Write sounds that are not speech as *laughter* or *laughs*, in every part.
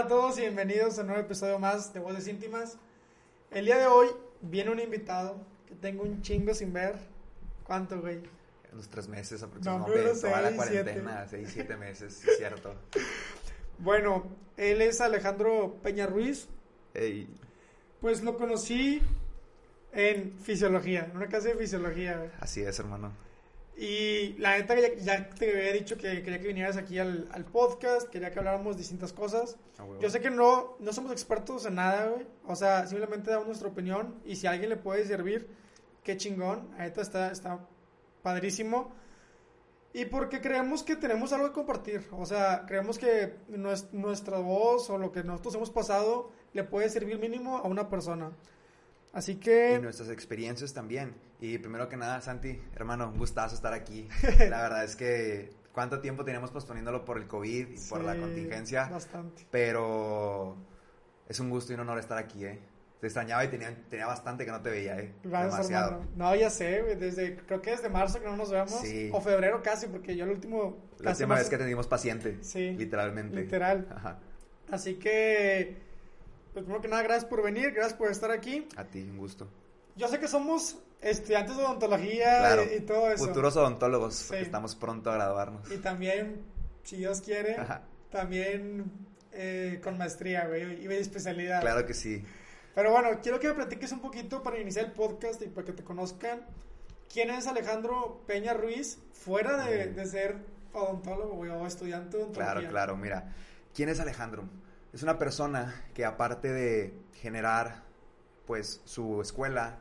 Hola a todos y bienvenidos a un nuevo episodio más de Voces Íntimas. El día de hoy viene un invitado que tengo un chingo sin ver. ¿Cuánto, güey? Unos tres meses No, aproximadamente. unos toda la cuarentena, seis, siete meses, es cierto. *laughs* Bueno, él es Alejandro Peña Ruiz. Pues lo conocí en fisiología, en una clase de fisiología, así es, hermano. Y la neta, ya, ya te había dicho que quería que vinieras aquí al, al podcast, quería que habláramos distintas cosas. A huevo. Yo sé que no, no somos expertos en nada, güey. O sea, simplemente damos nuestra opinión y si a alguien le puede servir, qué chingón. La neta está, está padrísimo. Y porque creemos que tenemos algo que compartir. O sea, creemos que nues- nuestra voz o lo que nosotros hemos pasado le puede servir mínimo a una persona. Así Y que... nuestras experiencias también. Y primero que nada, Santi, hermano, un gustazo estar aquí. *laughs* La verdad es que cuánto tiempo teníamos posponiéndolo por el COVID y por la sí, contingencia. Bastante. Pero es un gusto y un honor estar aquí, ¿eh? Te extrañaba y tenía, tenía bastante que no te veía, ¿eh? Gracias, Demasiado. hermano. No, ya sé, desde, creo que desde marzo que no nos vemos. Sí. O febrero casi, porque yo el último... La última vez que tenemos paciente. Sí, Literalmente. Literal. Ajá. Así que, pues primero que nada, gracias por venir, gracias por estar aquí. A ti, un gusto. Yo sé que somos estudiantes de odontología Claro. y, y todo eso. Futuros odontólogos, Sí. porque estamos pronto a graduarnos. Y también, si Dios quiere, Ajá. también eh, con maestría, güey, y de especialidad. Claro que sí. Pero bueno, quiero que me platiques un poquito para iniciar el podcast y para que te conozcan. ¿Quién es Alejandro Peña Ruiz fuera de, Mm. de ser odontólogo güey, o estudiante de odontología? Claro, claro, mira. ¿Quién es Alejandro? Es una persona que aparte de generar pues su escuela,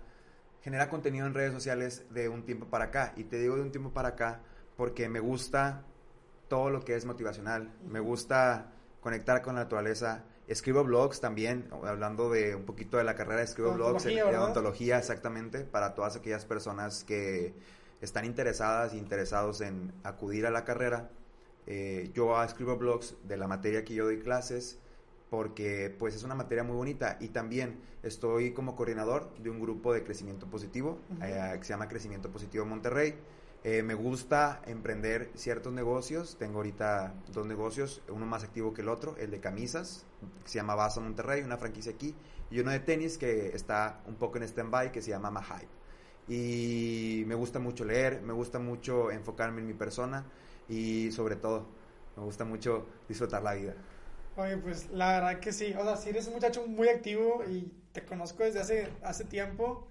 genera contenido en redes sociales de un tiempo para acá. Y te digo de un tiempo para acá porque me gusta todo lo que es motivacional. Me gusta conectar con la naturaleza. Escribo blogs también, hablando de un poquito de la carrera, escribo blogs en Odontología, de ¿verdad? odontología exactamente para todas aquellas personas que están interesadas e interesados en acudir a la carrera. Eh, yo escribo blogs de la materia que yo doy clases porque pues es una materia muy bonita y también estoy como coordinador de un grupo de crecimiento positivo Ujú. eh, que se llama Crecimiento Positivo Monterrey. Eh, me gusta emprender ciertos negocios, tengo ahorita dos negocios, uno más activo que el otro, el de camisas, que se llama Baza Monterrey, una franquicia aquí, y uno de tenis que está un poco en stand-by, que se llama Mahype. Y me gusta mucho leer, me gusta mucho enfocarme en mi persona y sobre todo me gusta mucho disfrutar la vida. Oye, pues la verdad que sí. O sea, sí eres un muchacho muy activo y te conozco desde hace, hace tiempo.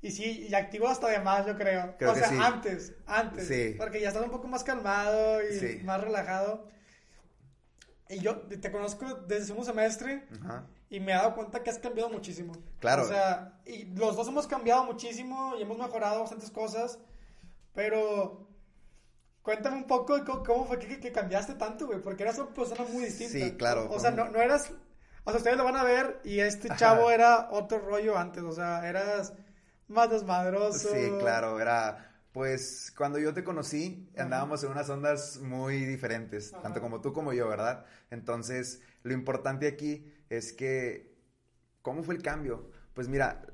Y sí, y activo hasta de más, yo creo. Creo o sea, sí. antes, antes. Sí. Porque ya estás un poco más calmado y Sí. más relajado. Y yo te conozco desde el segundo semestre Ajá. y me he dado cuenta que has cambiado muchísimo. Claro. O sea, y los dos hemos cambiado muchísimo y hemos mejorado bastantes cosas. Pero cuéntame un poco cómo, cómo fue que, que cambiaste tanto, güey. Porque eras una persona muy distinta. Sí, claro. O sea, no, no eras. O sea, ustedes lo van a ver y este Ajá. chavo era otro rollo antes. O sea, eras más desmadroso. Sí, claro, era pues cuando yo te conocí Ajá. andábamos en unas ondas muy diferentes, Ajá. tanto como tú como yo, ¿verdad? Entonces, lo importante aquí es que ¿cómo fue el cambio? Pues mira,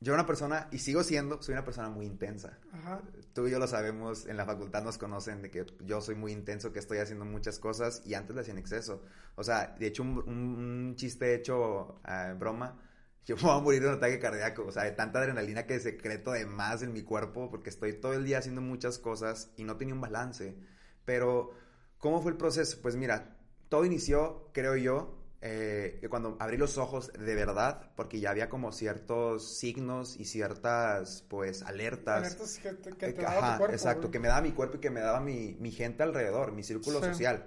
yo era una persona y sigo siendo, soy una persona muy intensa. Ajá. Tú y yo lo sabemos, en la facultad nos conocen de que yo soy muy intenso, que estoy haciendo muchas cosas y antes lo hacía en exceso. O sea, de hecho, un, chiste hecho eh, broma, *laughs* yo me voy a morir de un ataque cardíaco, o sea, de tanta adrenalina que secreto de más en mi cuerpo, porque estoy todo el día haciendo muchas cosas y no tenía un balance. Pero, ¿cómo fue el proceso? Pues mira, todo inició, creo yo, eh, que cuando abrí los ojos de verdad, porque ya había como ciertos signos y ciertas, pues, alertas. Alertas que te, que Eh, te daba Ajá, tu cuerpo, exacto, güey. que me daba mi cuerpo y que me daba mi, mi gente alrededor, mi círculo Sí. social.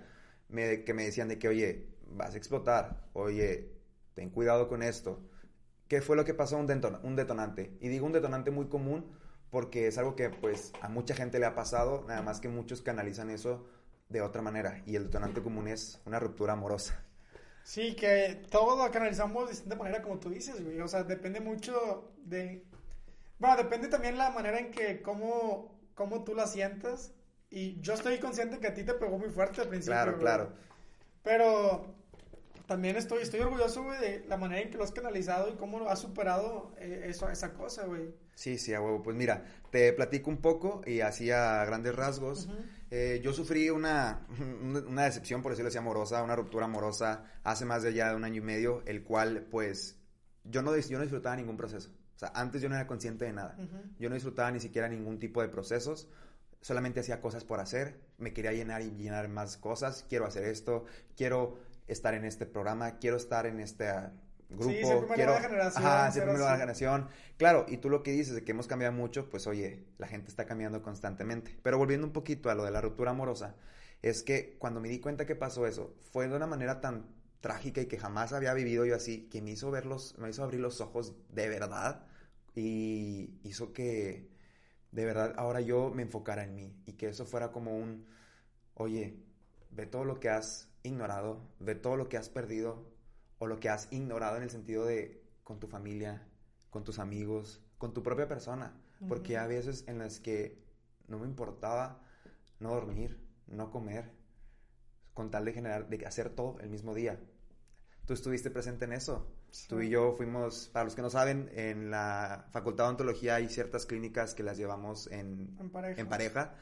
Me- que me decían de que, oye, vas a explotar, oye, ten cuidado con esto. ¿Qué fue lo que pasó? Un, deton- un detonante. Y digo un detonante muy común porque es algo que pues a mucha gente le ha pasado, nada más que muchos canalizan eso de otra manera. Y el detonante común es una ruptura amorosa. Sí, que todo lo canalizamos de distinta manera, como tú dices, güey. O sea, depende mucho de. Bueno, depende también la manera en que, cómo, cómo tú la sientas. Y yo estoy consciente que a ti te pegó muy fuerte al principio. Claro, güey. claro. Pero también estoy, estoy orgulloso, güey, de la manera en que lo has canalizado y cómo has superado eh, eso, esa cosa, güey. Sí, sí, a huevo. Pues mira, te platico un poco y así a grandes rasgos. eh, yo sufrí una, *laughs* una decepción, por decirlo así, amorosa, una ruptura amorosa hace más de ya de un año y medio, el cual, pues, yo no, yo no disfrutaba ningún proceso. O sea, antes yo no era consciente de nada. Yo no disfrutaba ni siquiera ningún tipo de procesos. Solamente hacía cosas por hacer. Me quería llenar y llenar más cosas. Quiero hacer esto. Quiero estar en este programa. Quiero estar en este ah, grupo. Sí, primero quiero... la generación, Ajá, primero de la generación. Claro, y tú lo que dices de que hemos cambiado mucho, pues oye, la gente está cambiando constantemente. Pero volviendo un poquito a lo de la ruptura amorosa, es que cuando me di cuenta que pasó eso, fue de una manera tan trágica y que jamás había vivido yo así, que me hizo verlos, me hizo abrir los ojos de verdad y hizo que de verdad ahora yo me enfocara en mí y que eso fuera como un, oye, ve todo lo que has ignorado, ve todo lo que has perdido o lo que has ignorado en el sentido de con tu familia, con tus amigos, con tu propia persona, porque a veces en las que no me importaba no dormir, no comer, con tal de generar, de hacer todo el mismo día. Tú estuviste presente en eso. Sí. Tú y yo fuimos, para los que no saben, en la Facultad de Ontología hay ciertas clínicas que las llevamos en, En pareja. en pareja.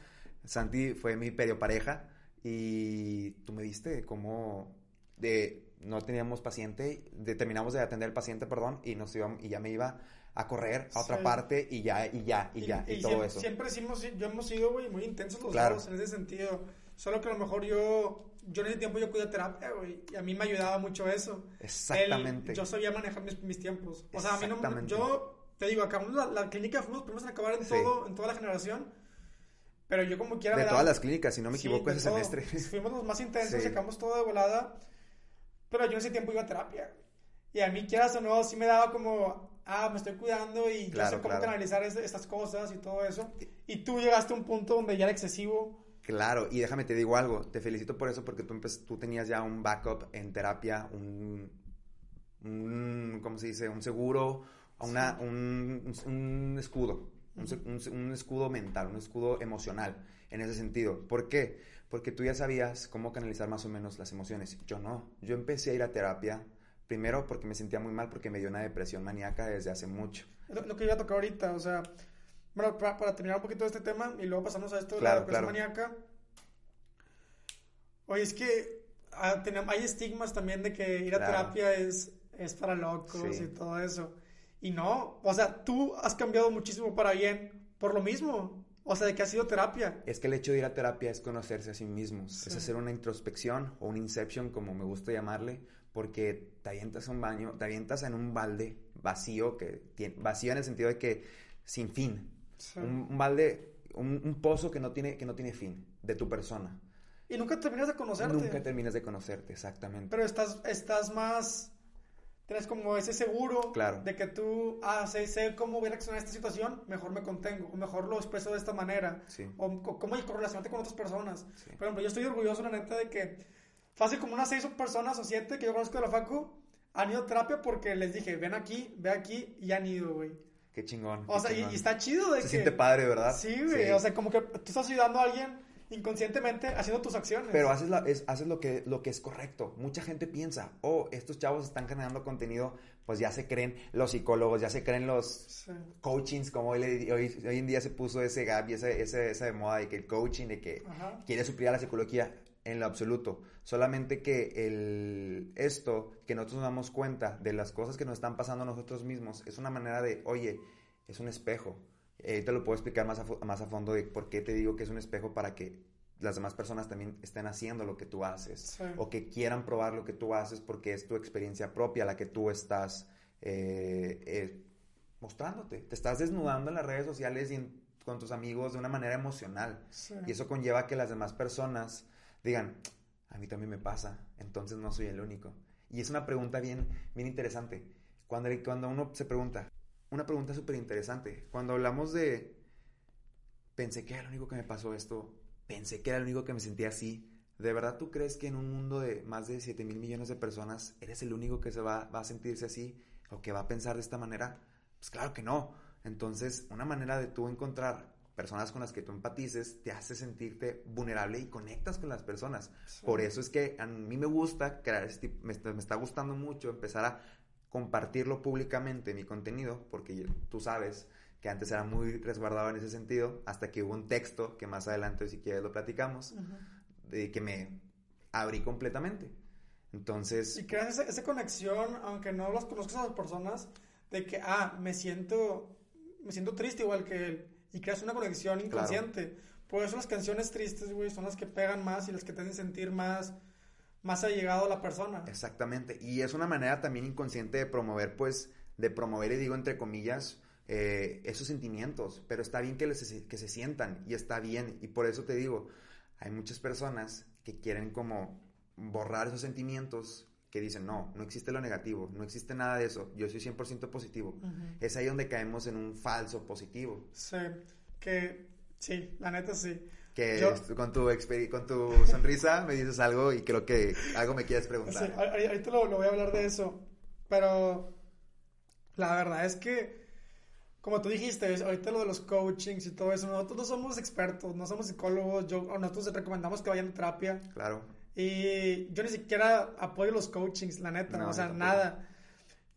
Santi fue mi periopareja y tú me diste como de no teníamos paciente, terminamos de atender al paciente, perdón, y nos íbamos, y ya me iba a correr a otra Sí. parte y ya, y ya, y, ya, y, todo siempre, eso. Siempre hemos- yo hemos sido, güey, muy intensos los Claro. dos en ese sentido. Solo que a lo mejor yo, yo en ese tiempo yo cuidé terapia, güey, y a mí me ayudaba mucho eso. Exactamente. El- yo sabía manejar mis, mis tiempos. O sea, a mí no, yo te digo, acabamos la, la clínica, fuimos los primeros en acabar en, Sí. todo, en toda la generación. Pero yo como quiera... de todas las clínicas, si no me equivoco, ese todo. semestre. Fuimos los más intensos, sacamos todo de volada. Pero yo en ese tiempo iba a terapia. Y a mí, quieras o no, sí me daba como, ah, me estoy cuidando y yo Claro, sé cómo claro. canalizar es- estas cosas y todo eso. Y tú llegaste a un punto donde ya era excesivo. Claro, y déjame te digo algo, te felicito por eso porque tú, tú tenías ya un backup en terapia, un, un ¿cómo se dice? Un seguro, una, Sí. un, un escudo, un, un escudo mental, un escudo emocional en ese sentido. ¿Por qué? Porque tú ya sabías cómo canalizar más o menos las emociones. Yo no, yo empecé a ir a terapia primero porque me sentía muy mal porque me dio una depresión maníaca desde hace mucho. Lo, lo que iba a tocar ahorita, o sea, bueno, para, para terminar un poquito de este tema y luego pasamos a esto de Claro, la depresión claro. maníaca. Oye, es que ah, hay estigmas también de que ir a Claro. terapia es, es para locos Sí. y todo eso. Y no, o sea, tú has cambiado muchísimo para bien por lo mismo. O sea, de que ha sido terapia. Es que el hecho de ir a terapia es conocerse a sí mismos, Sí. es hacer una introspección o un inception, como me gusta llamarle, porque te avientas a un baño, te avientas en un balde vacío, que tiene, vacío en el sentido de que sin fin, Sí. un, un balde, un, un pozo que no, tiene, que no tiene fin de tu persona. Y nunca terminas de conocerte. Nunca terminas de conocerte, exactamente. Pero estás, estás más. Tienes como ese seguro Claro. de que tú, ah, sé, sé cómo voy a reaccionar a esta situación, mejor me contengo, o mejor lo expreso de esta manera, Sí. o co- cómo correlacionarte con otras personas. Sí. Por ejemplo, yo estoy orgulloso, la neta, de que fácil como unas seis personas o siete que yo conozco de la Facu han ido a terapia porque les dije, ven aquí, ve aquí, y han ido, güey. Qué chingón. O qué sea, y, chingón. y está chido de Se que... siente padre, ¿verdad? Sí, güey, o sea, como que tú estás ayudando a alguien inconscientemente haciendo tus acciones. Pero haces, la- es- haces lo, que, lo que es correcto. Mucha gente piensa, oh, estos chavos están generando contenido, pues ya se creen los psicólogos, ya se creen los Sí. coachings, como hoy, hoy, hoy en día se puso ese gap y ese, ese, esa de moda de que el coaching, de que Ajá. quiere suplir a la psicología en lo absoluto. Solamente que el, esto, que nosotros nos damos cuenta de las cosas que nos están pasando a nosotros mismos, es una manera de, oye, es un espejo. Eh, te lo puedo explicar más a, más a fondo de por qué te digo que es un espejo para que las demás personas también estén haciendo lo que tú haces Sí. o que quieran probar lo que tú haces porque es tu experiencia propia la que tú estás eh, eh, mostrándote. Te estás desnudando en las redes sociales y en- con tus amigos de una manera emocional. Sí. Y eso conlleva que las demás personas digan, a mí también me pasa, entonces no soy el único. Y es una pregunta bien, bien interesante. Cuando, cuando uno se pregunta, una pregunta súper interesante. Cuando hablamos de, pensé que era lo único que me pasó esto, pensé que era lo único que me sentía así. ¿De verdad tú crees que en un mundo de más de 7 mil millones de personas eres el único que se va, va a sentirse así o que va a pensar de esta manera? Pues claro que no. Entonces, una manera de tú encontrar personas con las que tú empatices, te hace sentirte vulnerable y conectas con las personas. Por eso es que a mí me gusta crear este me, me está gustando mucho empezar a compartirlo públicamente mi contenido, porque tú sabes que antes era muy resguardado en ese sentido, hasta que hubo un texto, que más adelante si quieres lo platicamos, de que me abrí completamente. Entonces... Y creas esa, conexión, aunque no las conozcas a las personas, de que, ah, me siento, me siento triste igual que él, y creas una conexión inconsciente. Por eso las canciones tristes, güey, son las que pegan más y las que te hacen sentir más, más allegado a la persona. Exactamente. Y es una manera también inconsciente de promover, pues, de promover, y digo entre comillas, eh, esos sentimientos, pero está bien que, que se sientan y está bien. Y por eso te digo, hay muchas personas que quieren como borrar esos sentimientos que dicen, no, no existe lo negativo, no existe nada de eso, yo soy 100% positivo. Es ahí donde caemos en un falso positivo. Sí, que sí, la neta sí. Que con, tu con tu sonrisa me dices algo y creo que algo me quieres preguntar. Sí, ahorita lo, lo voy a hablar de eso, pero la verdad es que como tú dijiste, ahorita lo de los coachings y todo eso, nosotros no somos expertos, no somos psicólogos, yo, nosotros recomendamos que vayan a terapia. Claro. Y yo ni siquiera apoyo los coachings, la neta, o sea, nada.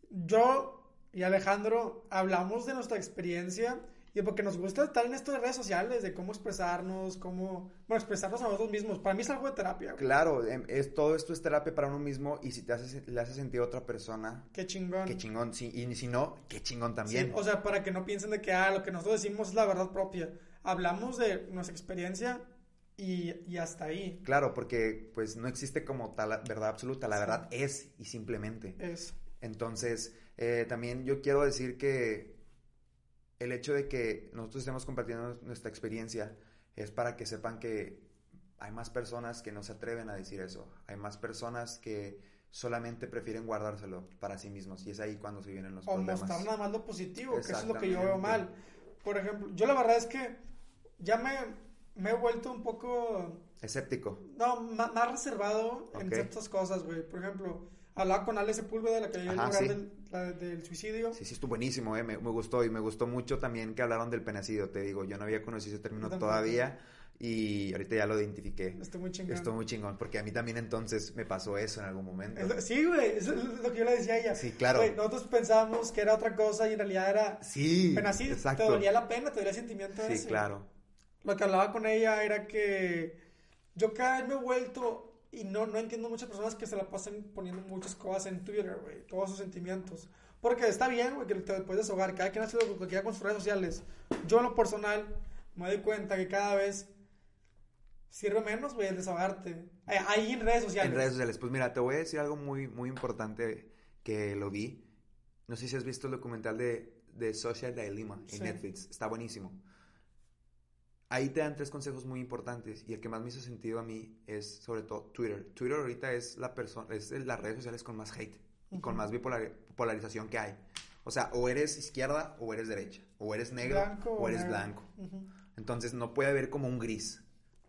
Yo y Alejandro hablamos de nuestra experiencia y porque nos gusta estar en esto de redes sociales, de cómo expresarnos, cómo, bueno, expresarnos a nosotros mismos. Para mí es algo de terapia. Claro, em, es, todo esto es terapia para uno mismo y si te hace, le hace sentir a otra persona. Qué chingón. Qué chingón, sí, y si no, qué chingón también. o sea, para que no piensen de que, ah, lo que nosotros decimos es la verdad propia. Hablamos de nuestra experiencia y, y, hasta ahí. Claro, porque pues no existe como tal verdad absoluta, la verdad es y simplemente. Es. Entonces, eh, también yo quiero decir que el hecho de que nosotros estemos compartiendo nuestra experiencia es para que sepan que hay más personas que no se atreven a decir eso. Hay más personas que solamente prefieren guardárselo para sí mismos. Y es ahí cuando se vienen los problemas. O mostrar nada más lo positivo, que eso es lo que yo veo mal. Por ejemplo, yo la verdad es que ya me, me he vuelto un poco... Escéptico. No, más, reservado en ciertas cosas, güey. Por ejemplo, hablaba con Ale Sepúlveda, la que le lugar del, suicidio. Sí, sí, estuvo buenísimo, eh, me, gustó y me gustó mucho también que hablaron del penecido, te digo, yo no había conocido ese término todavía y ahorita ya lo identifiqué. Estoy muy chingón. Estoy muy chingón, porque a mí también entonces me pasó eso en algún momento. Sí, güey, eso es lo que yo le decía a ella. Sí, claro. nosotros pensábamos que era otra cosa y en realidad era... Sí, penecido. Exacto. Te dolía la pena, te dolía el sentimiento de Sí, claro. Lo que hablaba con ella era que yo cada vez me he vuelto y no, no entiendo muchas personas que se la pasan poniendo muchas cosas en Twitter, güey, todos sus sentimientos. Porque está bien, güey, que te puedes desahogar, cada quien hace lo que quiera con sus redes sociales. Yo en lo personal me doy cuenta que cada vez sirve menos, güey, el desahogarte. Eh, ahí en redes sociales. En redes sociales. Pues mira, te voy a decir algo muy, muy importante que lo vi. No sé si has visto el documental de, de Social Dilemma en Netflix. Está buenísimo ahí te dan tres consejos muy importantes y el que más me hizo sentido a mí es sobre todo Twitter. Twitter ahorita es la persona, es las redes sociales con más hate, con más bipolarización que hay. O sea, o eres izquierda o eres derecha, o eres negro o eres blanco. Entonces no puede haber como un gris,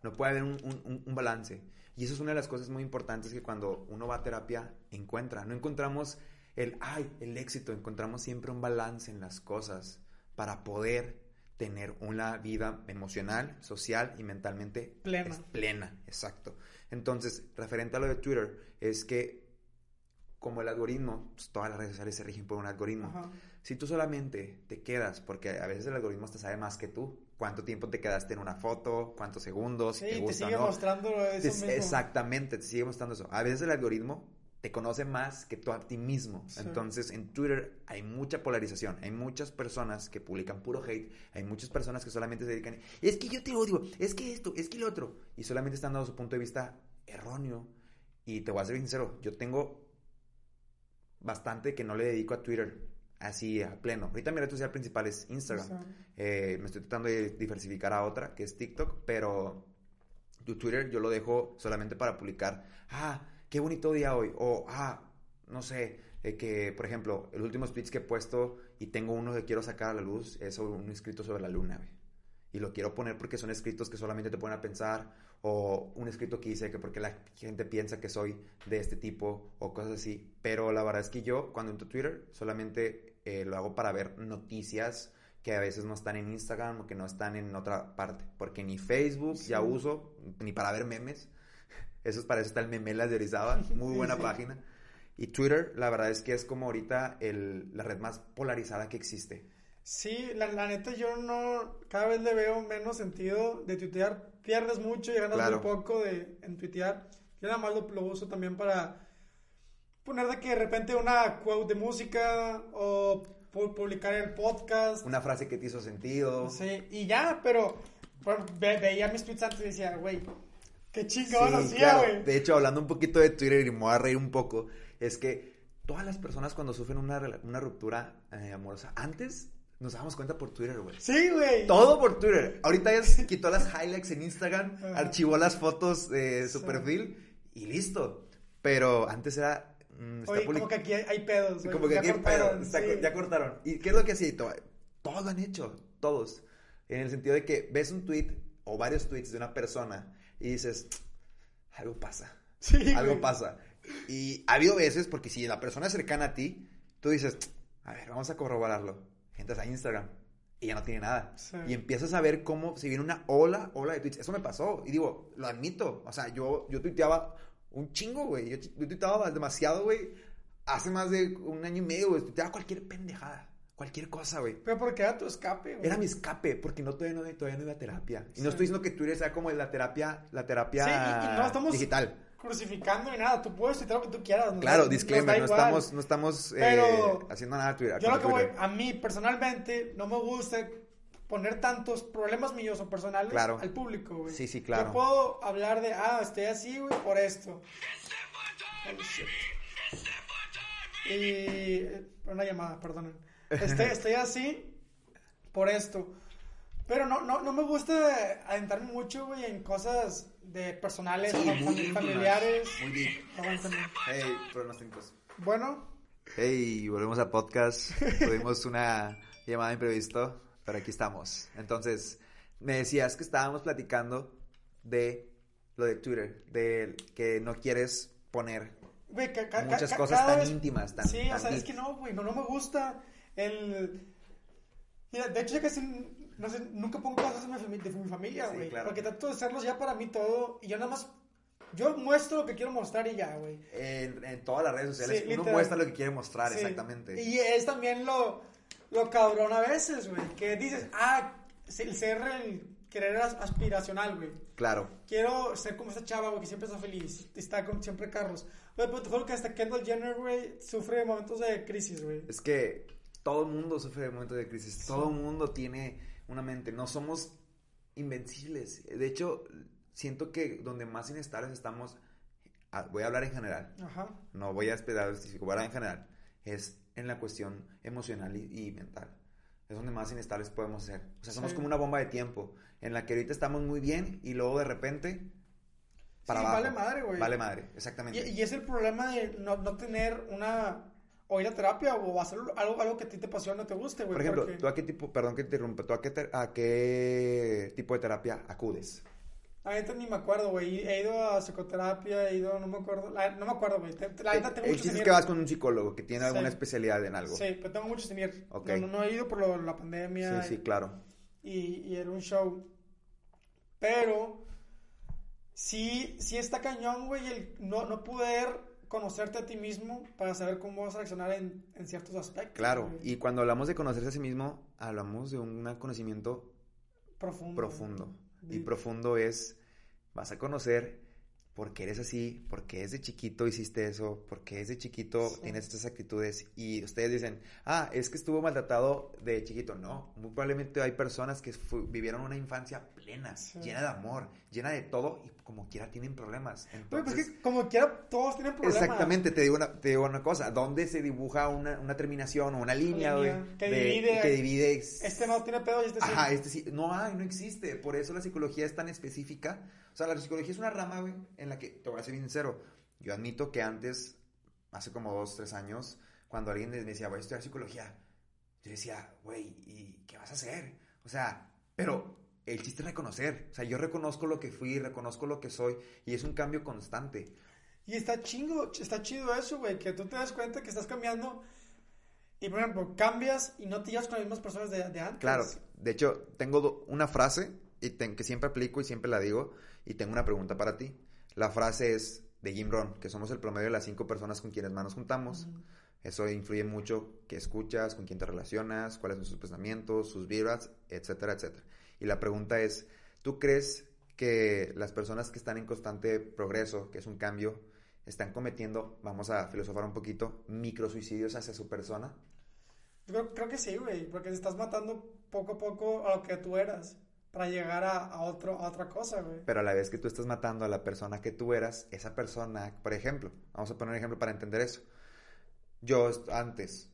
no puede haber un, un, balance. Y eso es una de las cosas muy importantes que cuando uno va a terapia encuentra. No encontramos el, ay, el éxito, encontramos siempre un balance en las cosas para poder tener una vida emocional, social y mentalmente plena. plena, exacto. Entonces, referente a lo de Twitter, es que como el algoritmo, pues, todas las redes sociales se rigen por un algoritmo. Si tú solamente te quedas, porque a veces el algoritmo te sabe más que tú, cuánto tiempo te quedaste en una foto, cuántos segundos, sí, te, sigue mostrando eso Exactamente, te sigue mostrando eso. A veces el algoritmo te conoce más que tú a ti mismo. Entonces, en Twitter hay mucha polarización. Hay muchas personas que publican puro hate. Hay muchas personas que solamente se dedican. Es que yo te odio. Es que esto. Es que lo otro. Y solamente están dando su punto de vista erróneo. Y te voy a ser sincero. Yo tengo bastante que no le dedico a Twitter así a pleno. Ahorita mi red social principal es Instagram. Eh, me estoy tratando de diversificar a otra, que es TikTok. Pero Twitter yo lo dejo solamente para publicar. Ah qué bonito día hoy. O, ah, no sé, eh, que, por ejemplo, el último speech que he puesto y tengo uno que quiero sacar a la luz es sobre un escrito sobre la luna, Y lo quiero poner porque son escritos que solamente te ponen a pensar, o un escrito que dice que porque la gente piensa que soy de este tipo, o cosas así. Pero la verdad es que yo, cuando entro a Twitter, solamente eh, lo hago para ver noticias que a veces no están en Instagram o que no están en otra parte. Porque ni Facebook ya uso, ni para ver memes. Eso es para eso está el Memelas de Orizaba, *laughs* muy buena página. Y Twitter, la verdad es que es como ahorita el, la red más polarizada que existe. Sí, la, la, neta yo no, cada vez le veo menos sentido de tuitear. Pierdes mucho y ganas muy poco de, en tuitear. Yo nada más lo, lo, uso también para poner de que de repente una quote de música o publicar el podcast. Una frase que te hizo sentido. Sí, y ya, pero veía mis tweets antes y decía, güey, qué chingón hacía, güey. De hecho, hablando un poquito de Twitter y me voy a reír un poco, es que todas las personas cuando sufren una, una ruptura eh, amorosa, antes nos damos cuenta por Twitter, güey. Sí, güey. Todo por Twitter. Ahorita ya quitó las highlights en Instagram, *laughs* archivó las fotos de su perfil y listo. Pero antes era Mm, Oye, como que aquí hay, pedos. Como que ya aquí cortaron, hay pedos. Ya cortaron. ¿Y qué es lo que hacía? Todos lo han hecho. Todos. En el sentido de que ves un tweet o varios tweets de una persona y dices, algo pasa. Sí, algo pasa. Y ha habido veces, porque si la persona es cercana a ti, tú dices, a ver, vamos a corroborarlo. Entras a Instagram y ya no tiene nada. Y empiezas a ver cómo si viene una ola, ola de tweets. Eso me pasó. Y digo, lo admito. O sea, yo, yo tuiteaba un chingo, güey. Yo, yo tuiteaba demasiado, güey. Hace más de un año y medio, güey. Tuiteaba cualquier pendejada. Cualquier cosa, güey. Pero porque era tu escape, güey. Era mi escape, porque no todavía no, todavía no iba a terapia. Y no estoy diciendo que Twitter sea como la terapia, la terapia sí, y, no estamos digital. crucificando ni nada. Tú puedes tuitear lo que tú quieras. Claro, disclaimer. No estamos, no estamos eh, haciendo nada a Twitter. Yo lo que voy, a mí personalmente, no me gusta poner tantos problemas míos o personales al público, güey. Sí, sí, claro. Yo puedo hablar de, ah, estoy así, güey, por esto. y eh, una llamada, perdonen. Estoy, *laughs* estoy así por esto. Pero no, no, no me gusta adentrarme mucho, güey, en cosas de personales, familiares. Muy bien. Hey, Bueno. Hey, volvemos al podcast. Tuvimos una llamada imprevista pero aquí estamos. Entonces, me decías que estábamos platicando de lo de Twitter, de que no quieres poner muchas cosas tan íntimas, tan Sí, o sea, es que no, güey, no, no me gusta el... Mira, de hecho, ya casi, no sé, nunca pongo cosas de mi, de mi familia, güey. claro. Porque trato de hacerlos ya para mí todo y yo nada más yo muestro lo que quiero mostrar y ya, güey. En, en, todas las redes sociales uno muestra lo que quiere mostrar, exactamente. Y es también lo, lo cabrón a veces, güey. Que dices, ah, el ser el querer aspiracional, güey. Claro. Quiero ser como esta chava, güey, que siempre está feliz. Está con siempre carros. Güey, pero te juro que hasta Kendall Jenner, güey, sufre momentos de crisis, güey. Es que todo el mundo sufre de momentos de crisis. Todo el mundo tiene una mente. No somos invencibles. De hecho, siento que donde más inestables estamos, ah, voy a hablar en general. Ajá. No voy a esperar específico, voy a hablar en general. Es en la cuestión emocional y, mental. Es donde más inestables podemos ser. O sea, somos como una bomba de tiempo en la que ahorita estamos muy bien y luego de repente para sí, vale madre, güey. Vale madre, exactamente. Y, es el problema de no, no, tener una o ir a terapia o hacer algo, algo que a ti te apasione o te guste, güey. Por ejemplo, ¿tú a qué tipo, perdón que te interrumpa, ¿tú a qué, a qué tipo de terapia acudes? Ahorita ni me acuerdo, güey. He ido a psicoterapia, he ido, no me acuerdo. no me acuerdo, güey. La neta tengo mucho es que vas con un psicólogo que tiene alguna especialidad en algo. Sí, pero tengo mucho senir. Okay. No, no, he ido por lo, la pandemia. Sí, sí, claro. Y, y era un show. Pero sí, sí está cañón, güey, el no, no poder conocerte a ti mismo para saber cómo vas a reaccionar en, en ciertos aspectos. Claro, y cuando hablamos de conocerse a sí mismo, hablamos de un conocimiento profundo. profundo. Y profundo es, vas a conocer por qué eres así, por qué desde chiquito hiciste eso, por qué desde chiquito tienes estas actitudes. Y ustedes dicen, ah, es que estuvo maltratado de chiquito. No, muy probablemente hay personas que vivieron una infancia plena, llena de amor, llena de todo y como quiera tienen problemas. Entonces, pues que como quiera todos tienen problemas. Exactamente, te digo una, te digo una cosa, ¿dónde se dibuja una, una terminación o una línea, que, divide, que divide? Este no tiene pedo y este sí. Ajá, este sí. No hay, no existe. Por eso la psicología es tan específica o sea, la psicología es una rama, güey, en la que, te voy a ser bien sincero, yo admito que antes, hace como dos, tres años, cuando alguien me decía, voy a estudiar psicología, yo decía, güey, ¿y qué vas a hacer? O sea, pero el chiste es reconocer. O sea, yo reconozco lo que fui, reconozco lo que soy, y es un cambio constante. Y está chingo, está chido eso, güey, que tú te das cuenta que estás cambiando Y por ejemplo, cambias y no te llevas con las mismas personas de, de antes. Claro, de hecho, tengo do- una frase y que siempre aplico y siempre la digo y tengo una pregunta para ti. La frase es de Jim Rohn, que somos el promedio de las cinco personas con quienes más nos juntamos. Eso influye mucho qué escuchas, con quién te relacionas, cuáles son sus pensamientos, sus vibras, etcétera, etcétera. Y la pregunta es, ¿tú crees que las personas que están en constante progreso, que es un cambio, están cometiendo, vamos a filosofar un poquito, microsuicidios hacia su persona? Yo creo, que sí, güey, porque te estás matando poco a poco a lo que tú eras para llegar a, a otro, a otra cosa, güey. Pero a la vez que tú estás matando a la persona que tú eras, esa persona, por ejemplo, vamos a poner un ejemplo para entender eso. Yo antes,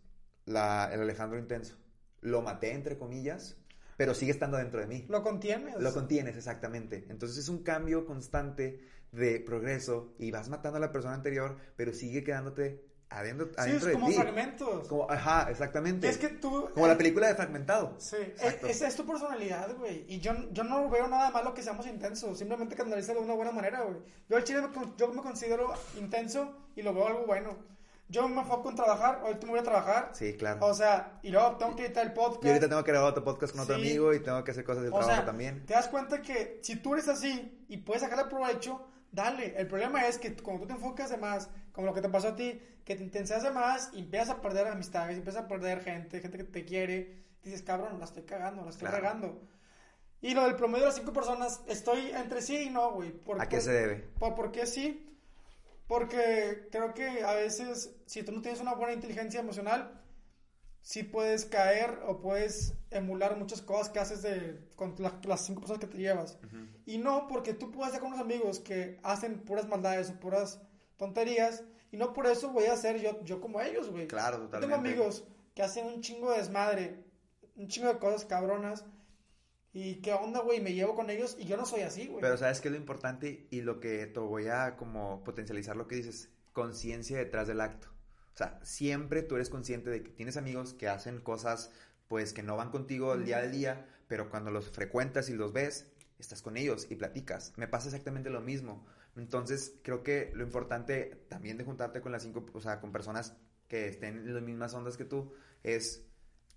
la, el Alejandro Intenso, lo maté entre comillas, pero sigue estando dentro de mí. Lo contienes. Lo contienes, exactamente. Entonces es un cambio constante de progreso y vas matando a la persona anterior, pero sigue quedándote adentro, sí, adentro es de como ti. fragmentos. Como- ajá, exactamente. Es que tú... Como la eh, película de Fragmentado. Sí, Exacto. es- es tu personalidad, güey. Y yo, yo no veo nada malo que seamos intensos. Simplemente canalízalo de una buena manera, güey. Yo al chile me, yo me considero intenso y lo veo algo bueno. Yo me enfoco en trabajar, me voy a trabajar. Sí, claro. O sea, y luego tengo que editar el podcast. Y ahorita tengo que grabar otro podcast con otro Sí. amigo y tengo que hacer cosas del O trabajo sea, también. te das cuenta que si tú eres así y puedes sacarle provecho, dale. El problema es que cuando tú te enfocas de más, como lo que te pasó a ti, que te intensas de más y empiezas a perder amistades, empiezas a perder gente, gente que te quiere, dices, cabrón, la estoy cagando, la estoy Claro. regando. Y lo del promedio de las cinco personas, estoy entre sí y no, güey. Por- ¿A qué por- se debe? ¿Por, por qué sí? Porque creo que a veces, si tú no tienes una buena inteligencia emocional, sí puedes caer o puedes emular muchas cosas que haces de, con la- las cinco personas que te llevas. Y no porque tú puedes estar con unos amigos que hacen puras maldades o puras tonterías, y no por eso voy a ser yo, yo como ellos, güey. Claro, Yo totalmente. tengo amigos que hacen un chingo de desmadre, un chingo de cosas cabronas, y qué onda, güey, me llevo con ellos, y yo no soy así, güey. Pero ¿sabes qué es lo importante? Y lo que te voy a como potencializar lo que dices, conciencia detrás del acto. O sea, siempre tú eres consciente de que tienes amigos que hacen cosas pues que no van contigo el día al día, pero cuando los frecuentas y los ves, estás con ellos y platicas. Me pasa exactamente lo mismo. Entonces, creo que lo importante también de juntarte con las cinco, o sea, con personas que estén en las mismas ondas que tú, es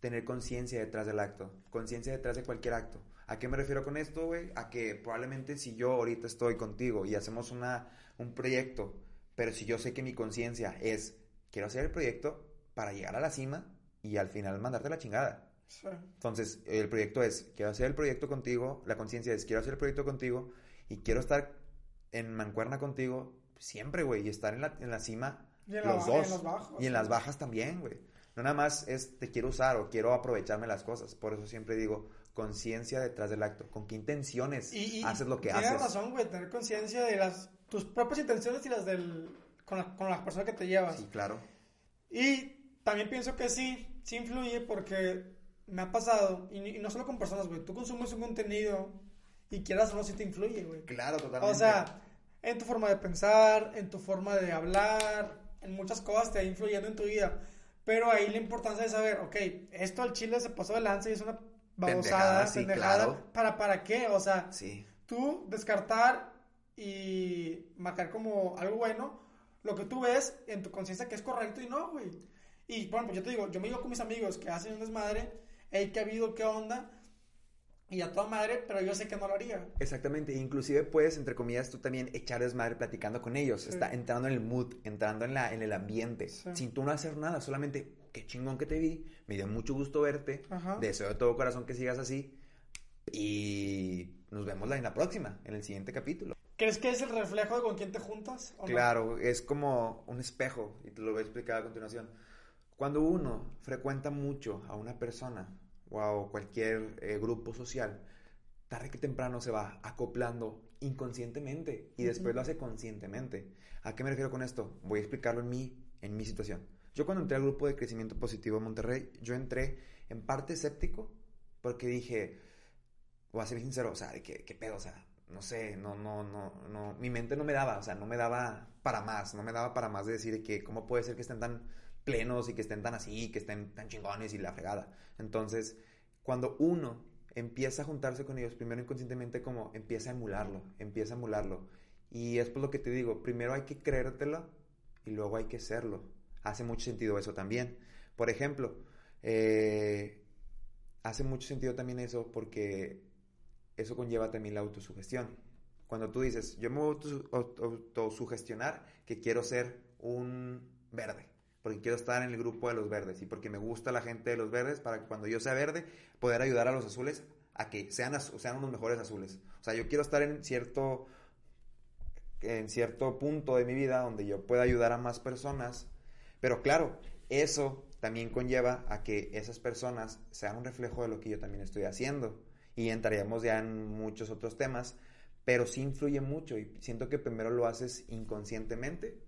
tener conciencia detrás del acto, conciencia detrás de cualquier acto. ¿A qué me refiero con esto, güey? A que probablemente si yo ahorita estoy contigo y hacemos una, un proyecto, pero si yo sé que mi conciencia es, quiero hacer el proyecto para llegar a la cima y al final mandarte la chingada. Sí. Entonces, el proyecto es, quiero hacer el proyecto contigo, la conciencia es, quiero hacer el proyecto contigo y quiero estar en mancuerna contigo siempre, güey, y estar en la, en la cima Y en la los en dos. los bajos, y en las bajas también, güey. No nada más es, te quiero usar o quiero aprovecharme las cosas. Por eso siempre digo, conciencia detrás del acto. ¿Con qué intenciones Y, y haces lo que tienes haces? razón, güey, tener conciencia de las tus propias intenciones y las del con la, con la persona que te llevas. Sí, claro. Y también pienso que sí, sí influye porque me ha pasado, y, y no solo con personas, güey, tú consumes un contenido y quieras o no, sí te influye, güey. Claro, totalmente. O sea, en tu forma de pensar, en tu forma de hablar, en muchas cosas te va influyendo en tu vida. Pero ahí la importancia de saber, ok, esto al chile se pasó de lanza y es una babosada, Pendejada, sí, claro. ¿Para, ¿Para qué? O sea, Sí. tú descartar y marcar como algo bueno lo que tú ves en tu conciencia que es correcto y no, güey. Y bueno, pues yo te digo, yo me digo con mis amigos que hacen un desmadre, hey, ¿qué ha habido? ¿Qué onda? Y a toda madre, pero yo sé que no lo haría. Exactamente, inclusive puedes, entre comillas, tú también echar desmadre platicando con ellos, Sí. está entrando en el mood, entrando en, la, en el ambiente, Sí. sin tú no hacer nada, solamente, qué chingón que te vi, me dio mucho gusto verte, Ajá. deseo de todo corazón que sigas así, y nos vemos la, en la próxima, en el siguiente capítulo. ¿Crees que es el reflejo de con quién te juntas? o no? Claro, es como un espejo, y te lo voy a explicar a continuación. Cuando uno frecuenta mucho a una persona o cualquier eh, grupo social, tarde que temprano se va acoplando inconscientemente y después Ujú. lo hace conscientemente. ¿A qué me refiero con esto? Voy a explicarlo en mi, en mi situación. Yo cuando entré al grupo de crecimiento positivo de Monterrey, yo entré en parte escéptico porque dije, voy a ser sincero, o sea, de ¿qué, qué pedo? O sea, no sé, no, no, no, no, mi mente no me daba, o sea, no me daba para más, no me daba para más de decir que cómo puede ser que estén tan plenos y que estén tan así, que estén tan chingones y la fregada. Entonces, cuando uno empieza a juntarse con ellos, primero inconscientemente como empieza a emularlo, empieza a emularlo. Y es por lo que te digo, primero hay que creértelo y luego hay que serlo. Hace mucho sentido eso también, Por ejemplo, eh, hace mucho sentido también eso porque eso conlleva también la autosugestión. Cuando tú dices, yo me voy a autosugestionar que quiero ser un verde, porque quiero estar en el grupo de los verdes y porque me gusta la gente de los verdes para que cuando yo sea verde poder ayudar a los azules a que sean, sean unos mejores azules. O sea, yo quiero estar en cierto, en cierto punto de mi vida donde yo pueda ayudar a más personas, pero claro, eso también conlleva a que esas personas sean un reflejo de lo que yo también estoy haciendo. Y entraríamos ya en muchos otros temas, pero sí influye mucho y siento que primero lo haces inconscientemente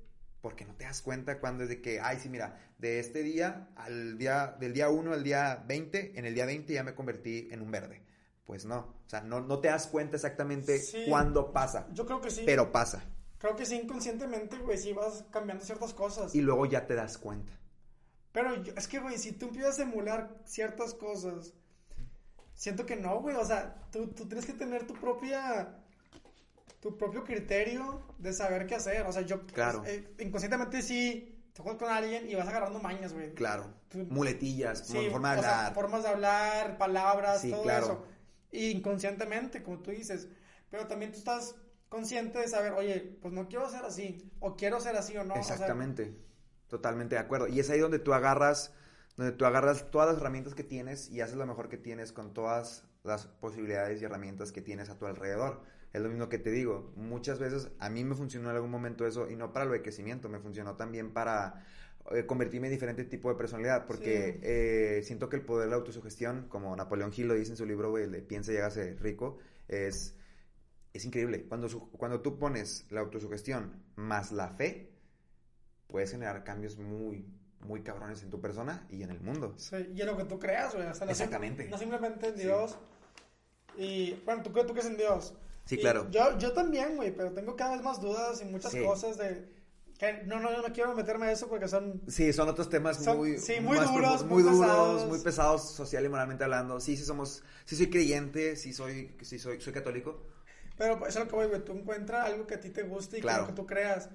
porque no te das cuenta cuando es de que, ay, sí, mira, de este día al día, del día 1 al día 20, en el día 20 ya me convertí en un verde. Pues no, o sea, no, no te das cuenta exactamente cuándo pasa. Yo creo que sí. Pero pasa. Creo que sí, inconscientemente, güey, sí vas cambiando ciertas cosas. Y luego ya te das cuenta. Pero es que, güey, si tú empiezas a emular ciertas cosas, siento que no, güey, o sea, tú, tú tienes que tener tu propia tu propio criterio de saber qué hacer. O sea, yo claro. Eh, inconscientemente sí te juegas con alguien y vas agarrando mañas, güey. Claro. Muletillas, sí, formas de hablar. formas de hablar, palabras, todo eso. Y inconscientemente, como tú dices. Pero también tú estás consciente de saber, oye, pues no quiero ser así, o quiero ser así o no. Exactamente. Totalmente de acuerdo. Y es ahí donde tú agarras, donde tú agarras todas las herramientas que tienes y haces lo mejor que tienes con todas las posibilidades y herramientas que tienes a tu alrededor. Es lo mismo que te digo, muchas veces a mí me funcionó en algún momento eso y no para lo de crecimiento, me funcionó también para eh, convertirme en diferente tipo de personalidad, porque eh, siento que el poder de la autosugestión, como Napoleón Hill lo dice en su libro, güey, de Piensa y hágase rico, es, es increíble. Cuando, cuando tú pones la autosugestión más la fe, puedes generar cambios muy, muy cabrones en tu persona y en el mundo. Sí, y en lo que tú creas, güey. Exactamente. No, simplemente en Dios. Y, bueno, ¿tú, tú crees en Dios. Sí, claro. Yo, yo también, güey, pero tengo cada vez más dudas y muchas cosas de... Que no, no, no quiero meterme a eso porque son... Sí, son otros temas muy... Sí, muy duros, muy, duros, pesados. muy pesados social y moralmente hablando. Sí, sí somos... Sí soy creyente, sí soy, sí soy, soy católico. Pero eso es lo que voy, güey. Tú encuentras algo que a ti te guste y que, lo que tú creas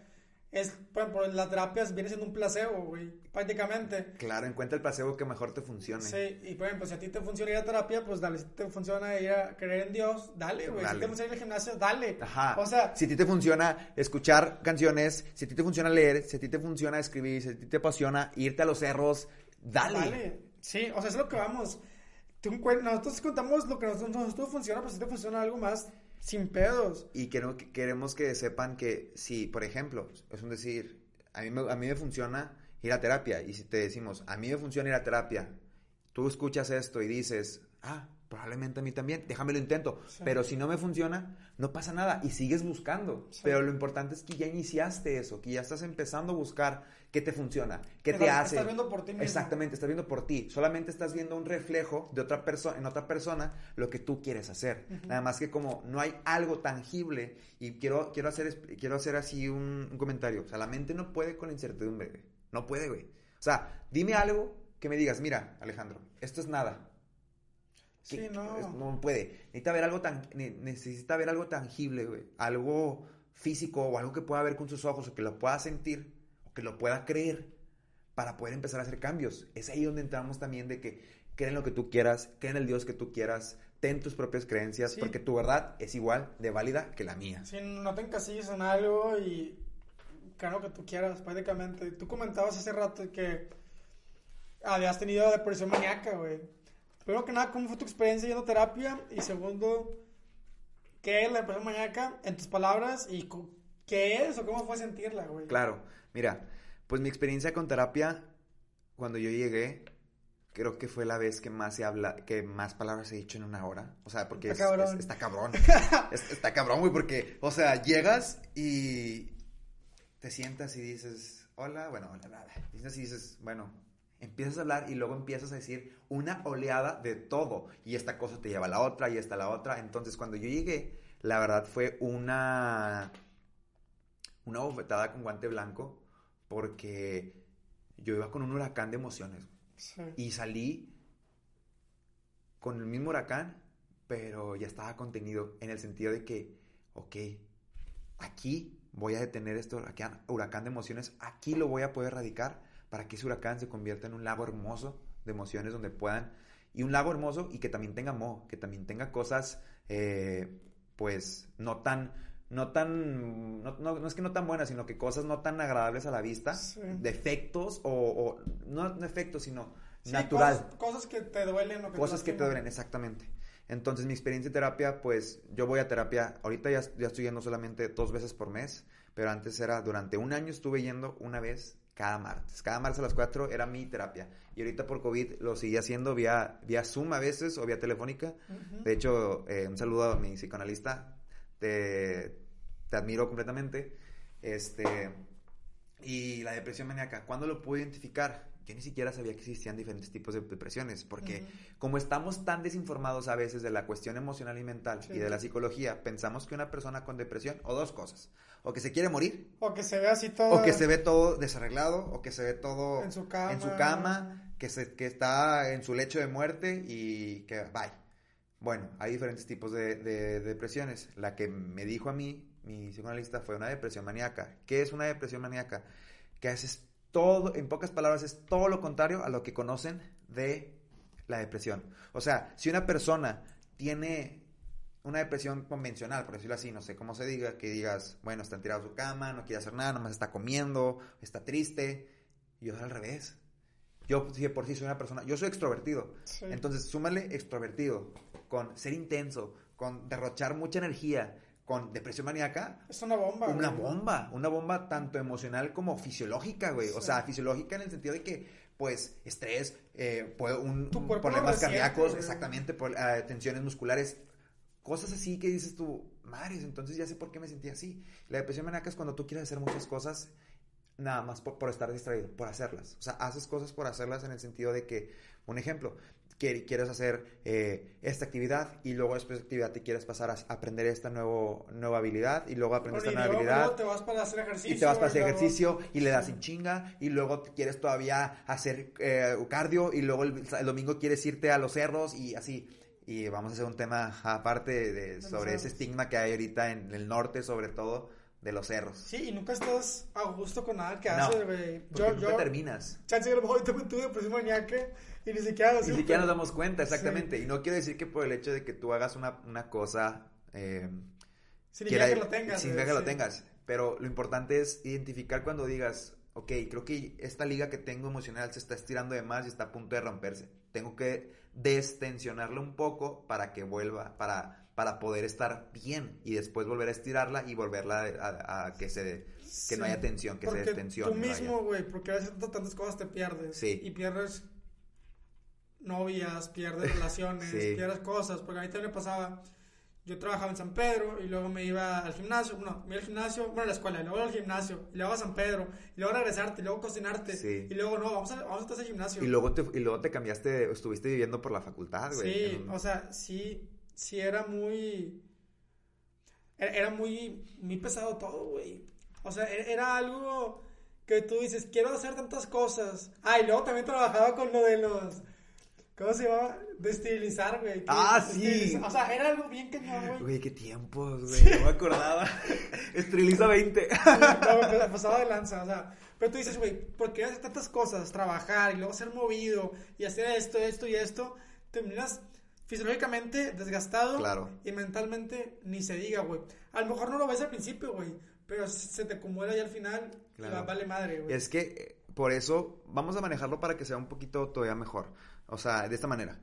es, por ejemplo, las terapias viene siendo un placebo, güey, prácticamente. Claro, encuentra el placebo que mejor te funcione. Sí, y por ejemplo, si a ti te funciona ir a terapia, pues dale, si te funciona ir a creer en Dios, dale, güey. Si te funciona ir al gimnasio, dale. Ajá. O sea, si a ti te funciona escuchar canciones, si a ti te funciona leer, si a ti te funciona escribir, si a ti te apasiona irte a los cerros, dale. Dale. Sí, o sea, es lo que vamos. Nosotros contamos lo que nosotros, nosotros funciona, pero si te funciona algo más, sin pedos. Y queremos que sepan que si, por ejemplo, es un decir, a mí, me, a mí me funciona ir a terapia. Y si te decimos, a mí me funciona ir a terapia, tú escuchas esto y dices, ah, probablemente a mí también, déjame lo intento. Pero si no me funciona, no pasa nada y sigues buscando. Pero lo importante es que ya iniciaste eso, que ya estás empezando a buscar qué te funciona, qué te hace. Estás viendo por ti mismo. Exactamente, estás viendo por ti. Solamente estás viendo un reflejo de otra persona, en otra persona, lo que tú quieres hacer. Nada más que como no hay algo tangible y quiero, quiero, hacer, quiero hacer así un, un comentario. O sea, la mente no puede con la incertidumbre, No puede, güey. O sea, dime algo que me digas, mira, Alejandro, esto es nada Sí, no. no puede. Necesita ver algo tan, necesita ver algo tangible, güey. Algo físico o algo que pueda ver con sus ojos o que lo pueda sentir que lo pueda creer para poder empezar a hacer cambios. Es ahí donde entramos también de que creen lo que tú quieras, creen el Dios que tú quieras, ten tus propias creencias, porque tu verdad es igual de válida que la mía. Sí, no te encasilles en algo y creo que tú quieras, prácticamente. Tú comentabas hace rato que habías tenido depresión maníaca, güey primero que nada, ¿cómo fue tu experiencia yendo a terapia? Y segundo, ¿qué es la depresión maníaca en tus palabras? ¿Y qué es o cómo fue sentirla, güey? Claro, mira, pues mi experiencia con terapia, cuando yo llegué, creo que fue la vez que más se habla, que más palabras he dicho en una hora. O sea, porque está cabrón. está cabrón. *laughs* está cabrón, güey, porque, o sea, llegas y te sientas y dices, hola, bueno, hola, nada. Y dices, bueno, empiezas a hablar y luego empiezas a decir una oleada de todo. Y esta cosa te lleva a la otra y esta a la otra. Entonces, cuando yo llegué, la verdad fue una, una bofetada con guante blanco porque yo iba con un huracán de emociones. Y salí con el mismo huracán, pero ya estaba contenido en el sentido de que, ok, aquí voy a detener este huracán, huracán de emociones, aquí lo voy a poder erradicar para que ese huracán se convierta en un lago hermoso de emociones donde puedan, y un lago hermoso y que también tenga mo, que también tenga cosas, eh, pues, no tan, no tan, no, no, es que no tan buenas, sino que cosas no tan agradables a la vista, defectos o, o, no defectos, sino natural. Cosas, que te duelen o que Cosas que te duelen, exactamente. Entonces, mi experiencia de terapia, pues, yo voy a terapia, ahorita ya, ya estoy yendo solamente dos veces por mes, pero antes era, durante un año estuve yendo una vez cada martes. Cada martes a las 4 era mi terapia. Y ahorita por COVID lo seguí haciendo vía, vía Zoom a veces o vía telefónica. De hecho, eh, un saludo a mi psicoanalista. Te, te admiro completamente. Este, y la depresión maníaca, ¿cuándo lo pude identificar? Yo ni siquiera sabía que existían diferentes tipos de depresiones, porque como estamos tan desinformados a veces de la cuestión emocional y mental y de la psicología, pensamos que una persona con depresión, o dos cosas, o que se quiere morir, o que se ve así todo, o que se ve todo desarreglado, o que se ve todo en su cama, en su cama que, se, que está en su lecho de muerte y que bye. Bueno, hay diferentes tipos de, de depresiones. La que me dijo a mí, mi psicoanalista, fue una depresión maníaca. ¿Qué es una depresión maníaca? Que haces todo, en pocas palabras, es todo lo contrario a lo que conocen de la depresión. O sea, si una persona tiene una depresión convencional, por decirlo así, no sé cómo se diga, que digas, bueno, está tirado en su cama, no quiere hacer nada, nomás está comiendo, está triste. Yo soy al revés. Yo por sí soy una persona, yo soy extrovertido. Entonces, súmale extrovertido, con ser intenso, con derrochar mucha energía, con depresión maníaca. Es una bomba. Una bomba, una bomba tanto emocional como fisiológica, güey. O sea, fisiológica en el sentido de que, pues, estrés, eh, un, problemas cardíacos, exactamente, por, eh, tensiones musculares, cosas así que dices tú, mares, entonces ya sé por qué me sentía así. La depresión maníaca es cuando tú quieres hacer muchas cosas nada más por, por, estar distraído, por hacerlas. O sea, haces cosas por hacerlas en el sentido de que, un ejemplo, quieres hacer eh, esta actividad y luego después de actividad te quieres pasar a aprender esta nuevo, nueva habilidad y luego aprender esta nueva habilidad. te vas para hacer ejercicio. Y te vas para hacer ejercicio y le das sin chinga y luego quieres todavía hacer eh, cardio y luego el, domingo quieres irte a los cerros y así. Y vamos a hacer un tema aparte de, sobre ese estigma que hay ahorita en el norte sobre todo de los cerros. Sí, y nunca estás a gusto con nada que haces, güey. Yo, nunca terminas. Chance que *laughs* a lo mejor tuve depresión maníaca *laughs* y ni siquiera Ni siquiera nos damos cuenta, exactamente. Y no quiero decir que por el hecho de que tú hagas una, una cosa... Eh, significa que lo tengas. Significa que lo tengas. Pero lo importante es identificar cuando digas, ok, creo que esta liga que tengo emocional se está estirando de más y está a punto de romperse. Tengo que destensionarla un poco para que vuelva, para para poder estar bien y después volver a estirarla y volverla a, que se que no haya tensión, que se destensione. Tú mismo, güey, porque a veces tantas cosas te pierdes. Sí. Y pierdes novias, pierdes *laughs* relaciones, pierdes cosas. Porque a mí también me pasaba, yo trabajaba en San Pedro y luego me iba al gimnasio, no, me iba al gimnasio, bueno, a la escuela, y luego al gimnasio, y luego a San Pedro, y luego regresarte, y luego cocinarte, y luego no, vamos a, vamos a al gimnasio. Y luego, te, y luego te cambiaste, estuviste viviendo por la facultad, güey. Sí, o sea, sí, sí era muy... Era muy, muy pesado todo, güey. O sea, e-, era algo que tú dices, quiero hacer tantas cosas. Ah, y luego también trabajaba con lo de los... ¿Cómo se llama? De estilizar, güey. Ah, sí. O sea, era algo bien cañón, güey. Güey, qué tiempos, güey. No me acordaba. *laughs* Esteriliza 20. sí, no, pasaba de lanza, o sea. Pero tú dices, güey, ¿por qué hacer tantas cosas? Trabajar y luego ser movido y hacer esto, esto y esto. Terminas fisiológicamente desgastado claro. y mentalmente ni se diga, güey. A lo mejor no lo ves al principio, güey, pero se te acumula ya al final claro. vale madre, güey. Es que eh, por eso vamos a manejarlo para que sea un poquito todavía mejor. O sea, de esta manera.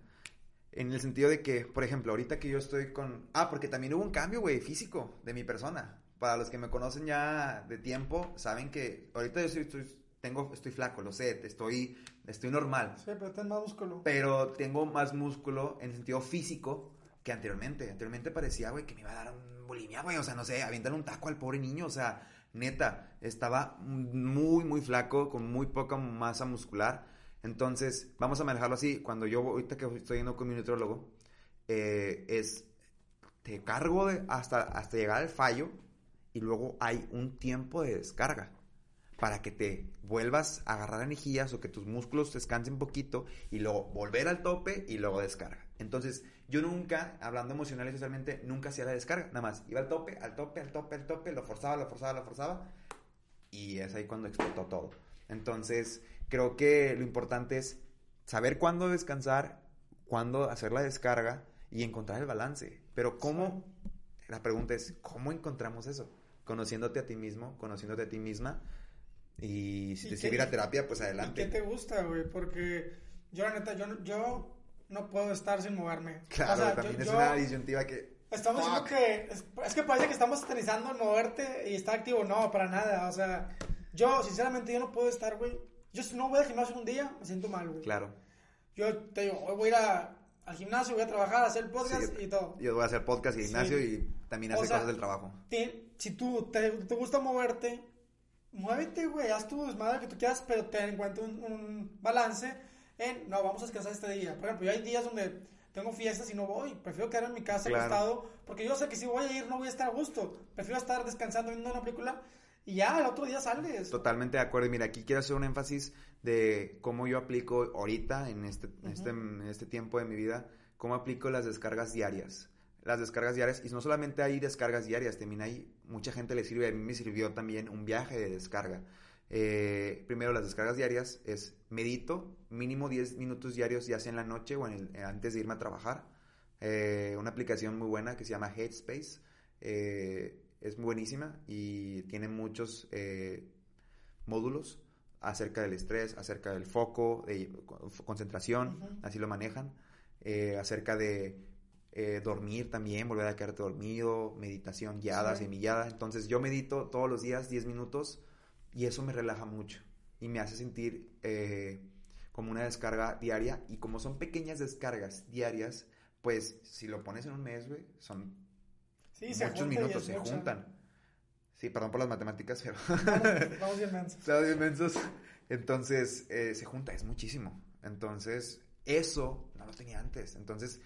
En el sentido de que, por ejemplo, ahorita que yo estoy con... Ah, porque también hubo un cambio, güey, físico de mi persona. Para los que me conocen ya de tiempo, saben que ahorita yo estoy, tengo, estoy flaco, lo sé, estoy Estoy normal. Sí, pero tengo más músculo. Pero tengo más músculo en sentido físico que anteriormente. Anteriormente parecía, güey, que me iba a dar un bulimia, güey. O sea, no sé, avientan un taco al pobre niño. O sea, neta, estaba muy, muy flaco, con muy poca masa muscular. Entonces, vamos a manejarlo así. Cuando yo, ahorita que estoy yendo con mi nutriólogo, eh, es, te cargo hasta, hasta llegar al fallo y luego hay un tiempo de descarga para que te vuelvas a agarrar anejillas o que tus músculos descansen un poquito y luego volver al tope y luego descarga. Entonces, yo nunca, hablando emocional y socialmente, nunca hacía la descarga, nada más. Iba al tope, al tope, al tope, al tope, lo forzaba, lo forzaba, lo forzaba y es ahí cuando explotó todo. Entonces, creo que lo importante es saber cuándo descansar, cuándo hacer la descarga y encontrar el balance. Pero ¿cómo? La pregunta es, ¿cómo encontramos eso? Conociéndote a ti mismo, conociéndote a ti misma. Y si te sirve ir a terapia, pues adelante. ¿y ¿Qué te gusta, güey? Porque yo, la neta, yo, yo no puedo estar sin moverme. Claro, también es una disyuntiva que... Estamos diciendo que... Es, que parece que estamos satanizando el moverte y estar activo. No, para nada. O sea, yo, sinceramente, yo no puedo estar, güey. Yo si no voy al gimnasio un día, me siento mal, güey. Claro. Yo te digo, hoy voy a ir al gimnasio, voy a trabajar, a hacer podcast y todo. Yo voy a hacer podcast y gimnasio y también hacer cosas del trabajo. si tú te, te gusta moverte, muévete, güey, haz tu desmadre que tú quieras, pero ten en cuenta un, un balance en, no, vamos a descansar este día. Por ejemplo, yo hay días donde tengo fiestas y no voy. Prefiero quedarme en mi casa acostado porque yo sé que si voy a ir no voy a estar a gusto. Prefiero estar descansando viendo una película y ya, el otro día sales. Totalmente de acuerdo. Y mira, aquí quiero hacer un énfasis de cómo yo aplico ahorita, en este, este, en este tiempo de mi vida, cómo aplico las descargas diarias. Las descargas diarias, y no solamente hay descargas diarias, también hay, mucha gente le sirve, a mí me sirvió también un viaje de descarga. Eh, primero, las descargas diarias es medito mínimo 10 minutos diarios, ya sea en la noche o en eh, antes de irme a trabajar. Eh, una aplicación muy buena que se llama Headspace. Es buenísima y tiene muchos módulos acerca del estrés, acerca del foco, de concentración, así lo manejan. acerca de dormir también, volver a quedarte dormido, meditación guiada, semillada. Entonces yo medito todos los días 10 minutos y eso me relaja mucho y me hace sentir eh, como una descarga diaria. Y como son pequeñas descargas diarias, pues si lo pones en un mes, güey, son muchos minutos, se juntan. Sí, perdón por las matemáticas, pero... Vamos, bien mensos. *laughs* bien Entonces, eh, se junta, es muchísimo. Entonces, eso no lo tenía antes. Entonces,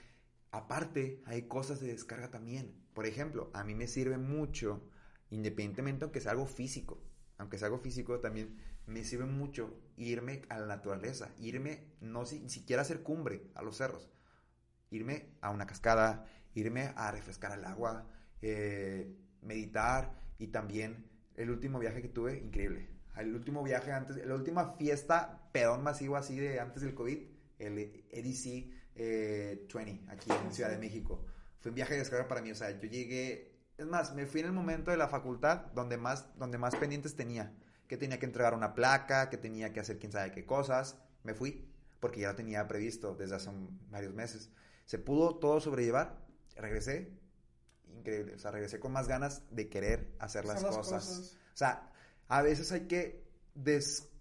aparte, hay cosas de descarga también. Por ejemplo, a mí me sirve mucho, independientemente aunque sea algo físico aunque sea algo físico, también me sirve mucho irme a la naturaleza, irme, no si, siquiera hacer cumbre a los cerros, irme a una cascada, irme a refrescar el agua, eh, meditar y también el último viaje que tuve, increíble. El último viaje antes, la última fiesta pedón masivo así de antes del COVID, el EDC 20, eh, aquí en Ciudad de México. Fue un viaje de descarga para mí, o sea, yo llegué es más, me fui en el momento de la facultad donde más, donde más pendientes tenía. Que tenía que entregar una placa, que tenía que hacer quién sabe qué cosas. Me fui porque ya lo tenía previsto desde hace varios meses. Se pudo todo sobrellevar. Regresé. Increíble. O sea, regresé con más ganas de querer hacer las, cosas. O sea, a veces hay que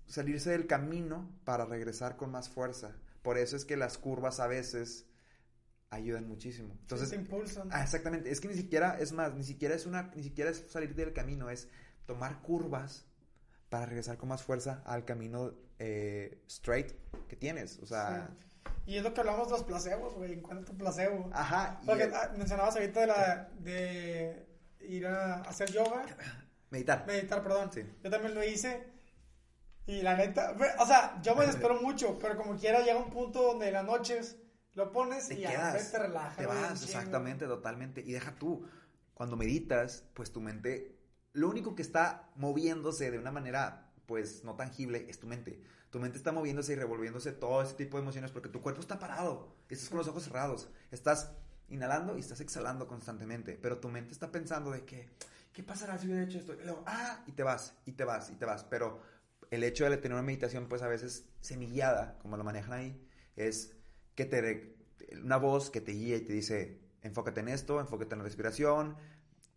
salirse del camino para regresar con más fuerza. Por eso es que las curvas a veces ayudan muchísimo. Entonces, te impulsan. Ah, exactamente. Es que ni siquiera, es más, ni siquiera es una, ni siquiera es salir del camino, es tomar curvas para regresar con más fuerza al camino eh, straight que tienes. O sea. Y es lo que hablamos de los placebos, güey. ¿En tu placebo? Ajá. Porque ah, mencionabas ahorita de, la, de ir a hacer yoga. *coughs* Meditar. Meditar, perdón. Sí. Yo también lo hice. Y la neta, o sea, yo me *laughs* desespero mucho, pero como quiera llega un punto donde en las noches lo pones y quedas, te relajas. Te vas, exactamente, totalmente. Y deja tú, cuando meditas, pues tu mente, lo único que está moviéndose de una manera, pues, no tangible, es tu mente. Tu mente está moviéndose y revolviéndose todo ese tipo de emociones porque tu cuerpo está parado. Estás con los ojos cerrados. Estás inhalando y estás exhalando constantemente. Pero tu mente está pensando de que, ¿qué pasará si hubiera hecho esto? Y luego, ah, y te vas, y te vas, y te vas. Pero el hecho de tener una meditación, pues a veces semillada, como lo manejan ahí, es que te, una voz que te guía y te dice, enfócate en esto, enfócate en la respiración,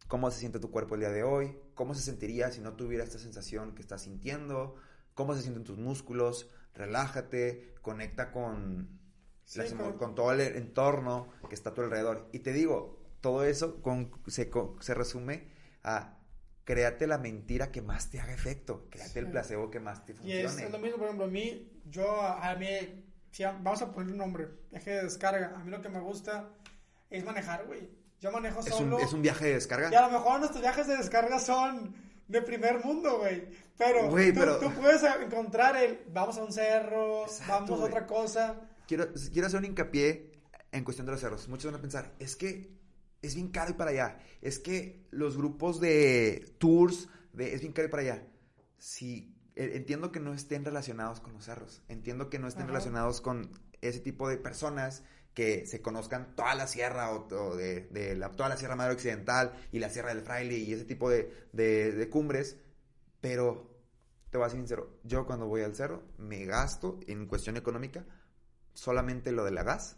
cómo se siente tu cuerpo el día de hoy, cómo se sentiría si no tuviera esta sensación que estás sintiendo, cómo se sienten tus músculos, relájate, conecta con, con... todo el entorno que está a tu alrededor. Y te digo, todo eso con, se, se, resume a créate la mentira que más te haga efecto, créate el placebo que más te funcione. Y es, lo mismo, por ejemplo, a mí, yo, a mí vamos a poner un nombre, viaje de descarga. A mí lo que me gusta es manejar, güey. Yo manejo solo. ¿Es un, viaje de descarga? Y a lo mejor nuestros viajes de descarga son de primer mundo, güey. Pero, tú, puedes encontrar el, vamos a un cerro, vamos a otra cosa. Quiero, quiero hacer un hincapié en cuestión de los cerros. Muchos van a pensar, es que es bien caro ir para allá. Es que los grupos de tours, de, es bien caro ir para allá. Si eh, entiendo que no estén relacionados con los cerros, entiendo que no estén relacionados con ese tipo de personas que se conozcan toda la sierra o, de, la, toda la Sierra Madre Occidental y la Sierra del Fraile y ese tipo de, de, cumbres, pero te voy a ser sincero, yo cuando voy al cerro me gasto en cuestión económica solamente lo de la gas,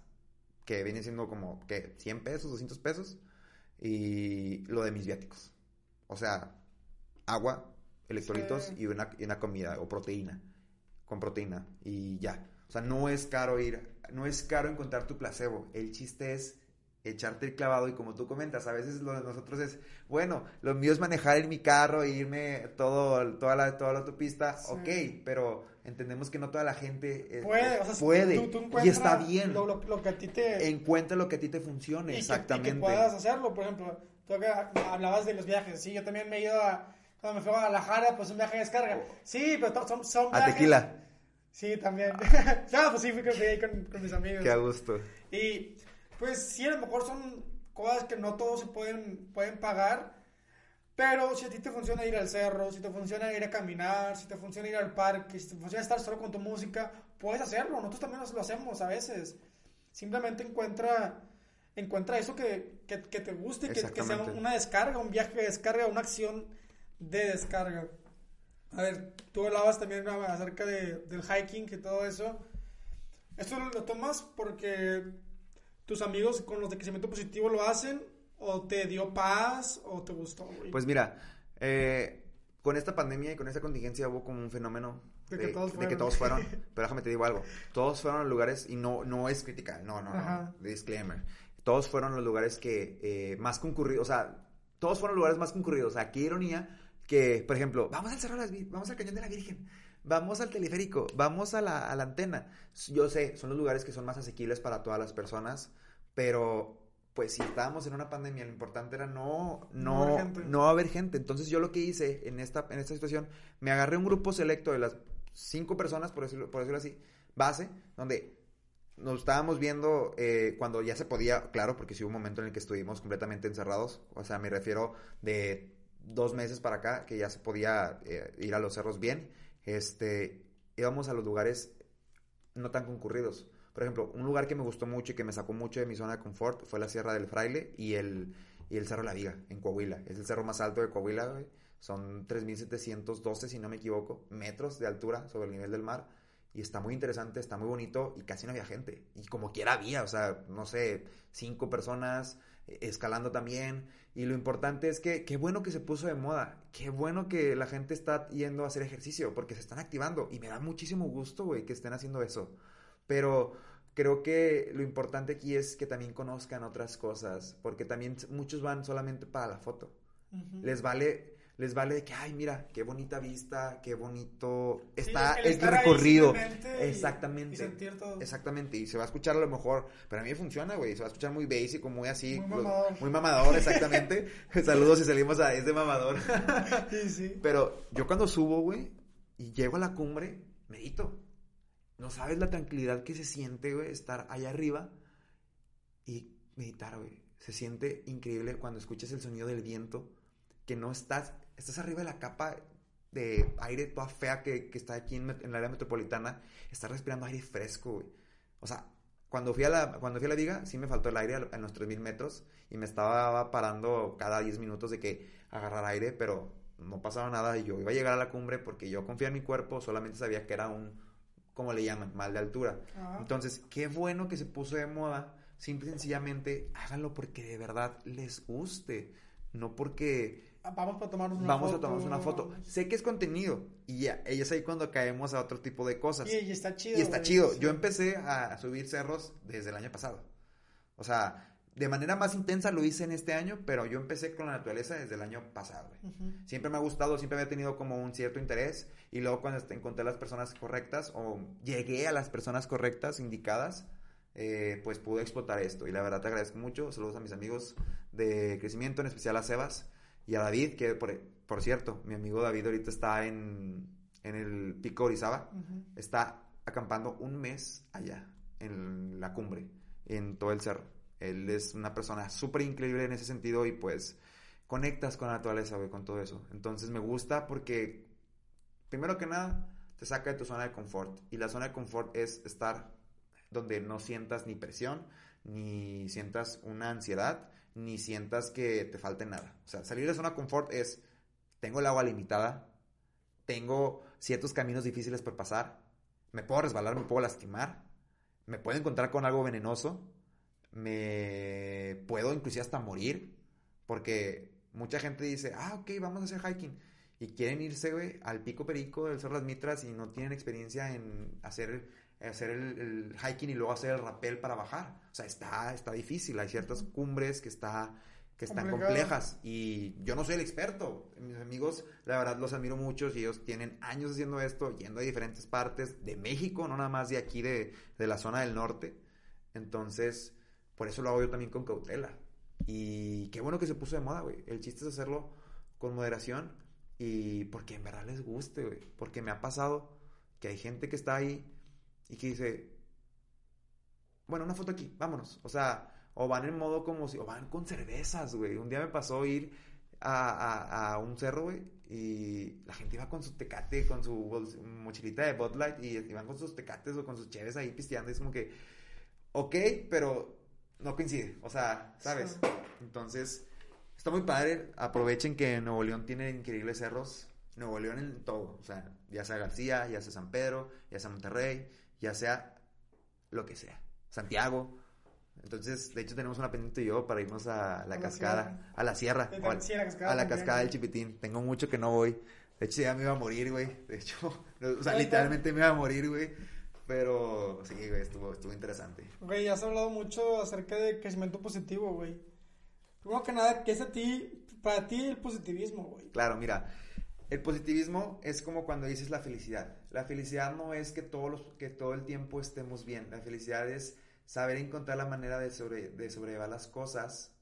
que viene siendo como que 100 pesos, 200 pesos, y lo de mis viáticos. O sea, agua, electrolitos y, una, y una comida o proteína, con proteína y ya. O sea, no es caro ir, no es caro encontrar tu placebo. El chiste es echarte el clavado y como tú comentas, a veces lo de nosotros es, bueno, lo mío es manejar en mi carro e irme todo, toda, la, toda la autopista, ok, pero entendemos que no toda la gente eh, puede, o sea, puede y está bien. Lo, que a ti te... Encuentra lo que a ti te funcione, exactamente. y que puedas hacerlo, por ejemplo, tú hablabas de los viajes, sí, yo también me he ido a, cuando me fui a Guadalajara, pues un viaje de descarga, sí, pero son, son viajes... A tequila. Sí, también. no, *laughs* pues sí, fui, ahí con, con mis amigos. Qué a gusto. Y pues sí, a lo mejor son cosas que no todos se pueden, pueden pagar, pero si a ti te funciona ir al cerro, si te funciona ir a caminar, si te funciona ir al parque, si te funciona estar solo con tu música, puedes hacerlo. Nosotros también lo hacemos a veces. Simplemente encuentra, encuentra eso que, que, te guste, que, que, sea una descarga, un viaje de descarga, una acción de descarga. A ver, tú hablabas también acerca de, del hiking y todo eso. ¿Esto lo tomas porque tus amigos con los de crecimiento positivo lo hacen? ¿O te dio paz? ¿O te gustó? Pues mira, eh, con esta pandemia y con esta contingencia hubo como un fenómeno de, que, todos fueron. *laughs* pero déjame te digo algo. Todos fueron a lugares, y no, no es crítica, no, no, no, disclaimer. Todos fueron los lugares que eh, más concurridos, o sea, todos fueron lugares más concurridos. O sea, qué ironía que, por ejemplo, vamos al Cerro de las vamos al Cañón de la Virgen, vamos al teleférico, vamos a la, a la antena. Yo sé, son los lugares que son más asequibles para todas las personas, pero pues si estábamos en una pandemia, lo importante era no, no, no, haber gente. Entonces yo lo que hice en esta, en esta situación, me agarré un grupo selecto de las cinco personas, por decirlo, por decirlo así, base, donde nos estábamos viendo eh, cuando ya se podía, claro, porque sí hubo un momento en el que estuvimos completamente encerrados, o sea, me refiero de dos meses para acá, que ya se podía eh, ir a los cerros bien, este, íbamos a los lugares no tan concurridos. Por ejemplo, un lugar que me gustó mucho y que me sacó mucho de mi zona de confort fue la Sierra del Fraile y el, y el Cerro La Viga, en Coahuila. Es el cerro más alto de Coahuila, güey. Son 3.712, si no me equivoco, metros de altura sobre el nivel del mar. Y está muy interesante, está muy bonito y casi no había gente. Y como quiera había, o sea, no sé, cinco personas escalando también. Y lo importante es que qué bueno que se puso de moda. Qué bueno que la gente está yendo a hacer ejercicio porque se están activando. Y me da muchísimo gusto, güey, que estén haciendo eso. Pero creo que lo importante aquí es que también conozcan otras cosas, porque también muchos van solamente para la foto. Les vale les vale de que, ay, mira, qué bonita vista, qué bonito está el, recorrido. Exactamente. Y Exactamente. Y se va a escuchar a lo mejor, pero a mí me funciona, güey. Se va a escuchar muy basic, muy así. Muy mamador. Muy mamador, exactamente. *laughs* Saludos si salimos a este mamador. *laughs* sí, sí. Pero yo cuando subo, güey, y llego a la cumbre, medito. No sabes la tranquilidad que se siente, güey, estar allá arriba y meditar, güey. Se siente increíble cuando escuchas el sonido del viento, que no estás, estás arriba de la capa de aire toda fea que, está aquí en, en, el área metropolitana, estás respirando aire fresco, güey. O sea, cuando fui a la, cuando fui a la viga, sí me faltó el aire a, los 3000 metros y me estaba parando cada 10 minutos de que agarrar aire, pero no pasaba nada y yo iba a llegar a la cumbre porque yo confía en mi cuerpo, solamente sabía que era un, como le llaman, mal de altura. Entonces, qué bueno que se puso de moda. Simple y sencillamente, háganlo porque de verdad les guste. No porque... Vamos a tomarnos una Vamos a tomarnos una foto. Sé que es contenido. Y ya, es ahí cuando caemos a otro tipo de cosas. Y, está chido. Y está chido. Yo empecé a subir cerros desde el año pasado. O sea, de manera más intensa lo hice en este año, pero yo empecé con la naturaleza desde el año pasado. Siempre me ha gustado, siempre había tenido como un cierto interés y luego cuando encontré las personas correctas o llegué a las personas correctas, indicadas, eh, pues pude explotar esto. Y la verdad te agradezco mucho. Saludos a mis amigos de crecimiento, en especial a Sebas y a David, que por, por cierto, mi amigo David ahorita está en, en el Pico Orizaba. Está acampando un mes allá, en la cumbre, en todo el cerro. Él es una persona súper increíble en ese sentido y pues conectas con la naturaleza, güey, con todo eso. Entonces me gusta porque primero que nada, te saca de tu zona de confort. Y la zona de confort es estar donde no sientas ni presión, ni sientas una ansiedad, ni sientas que te falte nada. O sea, salir de zona confort es, tengo el agua limitada, tengo ciertos caminos difíciles por pasar, me puedo resbalar, me puedo lastimar, me puedo encontrar con algo venenoso, me puedo inclusive hasta morir, porque mucha gente dice, ah, ok, vamos a hacer hiking. Y quieren irse, güey, al pico perico del Cerro Las Mitras y no tienen experiencia en hacer, hacer el, hiking y luego hacer el rappel para bajar. O sea, está, está difícil. Hay ciertas cumbres que, está, que están complejas. Y yo no soy el experto. Mis amigos, la verdad, los admiro mucho y ellos tienen años haciendo esto, yendo a diferentes partes de México, no nada más de aquí, de, de la zona del norte. Entonces, por eso lo hago yo también con cautela. Y qué bueno que se puso de moda, güey. El chiste es hacerlo con moderación y porque en verdad les guste, güey. Porque me ha pasado que hay gente que está ahí y que dice, bueno, una foto aquí, vámonos. O sea, o van en modo como si, o van con cervezas, güey. Un día me pasó ir a, a, un cerro, güey, y la gente iba con su tecate, con su mochilita de Bud Light, y iban con sus tecates o con sus cheves ahí pisteando. Y es como que, ok, pero no coincide. O sea, ¿sabes? Entonces, está muy padre. Aprovechen que Nuevo León tiene increíbles cerros. Nuevo León en todo. O sea, ya sea García, ya sea San Pedro, ya sea Monterrey, ya sea lo que sea. Santiago. Entonces, de hecho, tenemos una pendiente yo para irnos a la cascada, a la sierra, a, la cascada del Chipitín. Tengo mucho que no voy. De hecho, ya me iba a morir, güey. De hecho, *laughs* o sea, literalmente me iba a morir, güey. Pero sí, güey, estuvo, estuvo interesante. Güey, has hablado mucho acerca de crecimiento positivo, güey. Primero que nada, ¿qué es a ti, para ti el positivismo, güey? Claro, mira, el positivismo es como cuando dices la felicidad. La felicidad no es que, todos los, que todo el tiempo estemos bien. La felicidad es saber encontrar la manera de, sobre, de sobrellevar las cosas,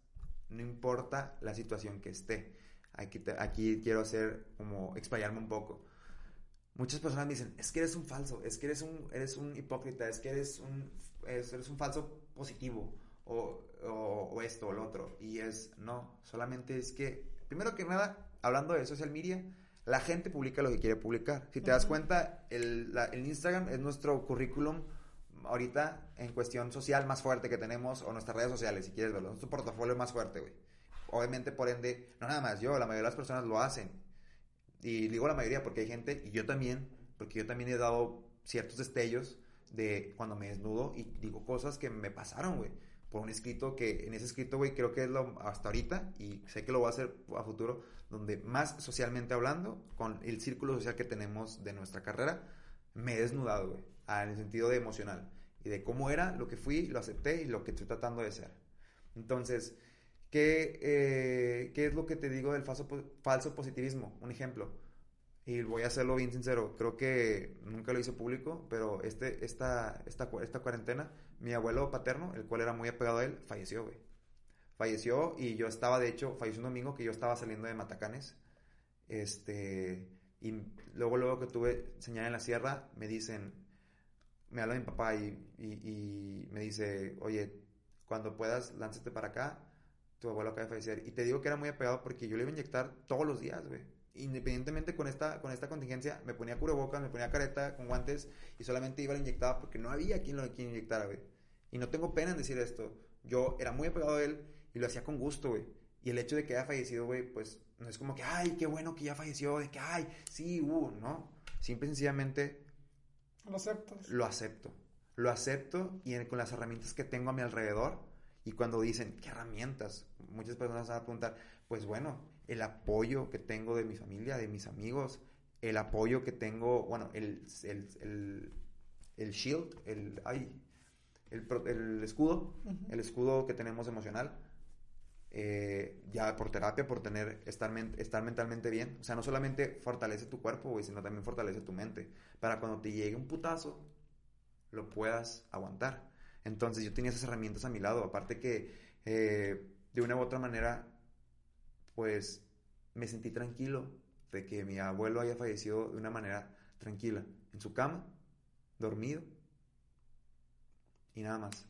no importa la situación que esté. Aquí, quiero hacer como explayarme un poco muchas personas dicen, es que eres un falso, es que eres un, eres un hipócrita, es que eres un, eres un falso positivo, o, o, esto o lo otro. Y es, no, solamente es que, primero que nada, hablando de social media, la gente publica lo que quiere publicar. Si te das cuenta, el, el Instagram es nuestro currículum ahorita en cuestión social más fuerte que tenemos, o nuestras redes sociales, si quieres verlo, nuestro portafolio más fuerte, güey. Obviamente, por ende, no nada más yo, la mayoría de las personas lo hacen. Y digo la mayoría porque hay gente, y yo también, porque yo también he dado ciertos destellos de cuando me desnudo y digo cosas que me pasaron, güey. Por un escrito que, en ese escrito, güey, creo que es lo hasta ahorita, y sé que lo voy a hacer a futuro, donde más socialmente hablando, con el círculo social que tenemos de nuestra carrera, me he desnudado, güey, en el sentido de emocional. Y de cómo era, lo que fui, lo acepté y lo que estoy tratando de ser. Entonces, ¿Qué, eh, ¿Qué, es lo que te digo del falso, falso positivismo? Un ejemplo. Y voy a hacerlo bien sincero. Creo que nunca lo hice público, pero este, esta, esta, esta cuarentena, mi abuelo paterno, el cual era muy apegado a él, falleció, güey. Falleció y yo estaba, de hecho, falleció un domingo que yo estaba saliendo de Matacanes. Este, y luego, luego que tuve señal en la sierra, me dicen, me habla mi papá y, y, y me dice, oye, cuando puedas, lánzate para acá tu abuelo acaba de fallecer. Y te digo que era muy apegado porque yo le iba a inyectar todos los días, güey. Independientemente con esta, con esta contingencia, me ponía cubrebocas, me ponía careta con guantes y solamente iba a la inyectada porque no había quien lo quien inyectara, güey. Y no tengo pena en decir esto. Yo era muy apegado a él y lo hacía con gusto, güey. Y el hecho de que haya fallecido, güey, pues no es como que, ay, qué bueno que ya falleció, de que, ay, sí, uh, no. Simple y sencillamente. Lo acepto. Lo acepto. Lo acepto y con las herramientas que tengo a mi alrededor. Y cuando dicen, ¿qué herramientas? muchas personas van a preguntar, pues bueno, el apoyo que tengo de mi familia, de mis amigos, el apoyo que tengo, bueno, el, el, el, shield, el, ay, el, el escudo, el escudo que tenemos emocional, eh, ya por terapia, por tener, estar, estar mentalmente bien. O sea, no solamente fortalece tu cuerpo, sino también fortalece tu mente. Para cuando te llegue un putazo, lo puedas aguantar. Entonces yo tenía esas herramientas a mi lado. Aparte que eh, de una u otra manera, pues me sentí tranquilo de que mi abuelo haya fallecido de una manera tranquila, en su cama, dormido y nada más.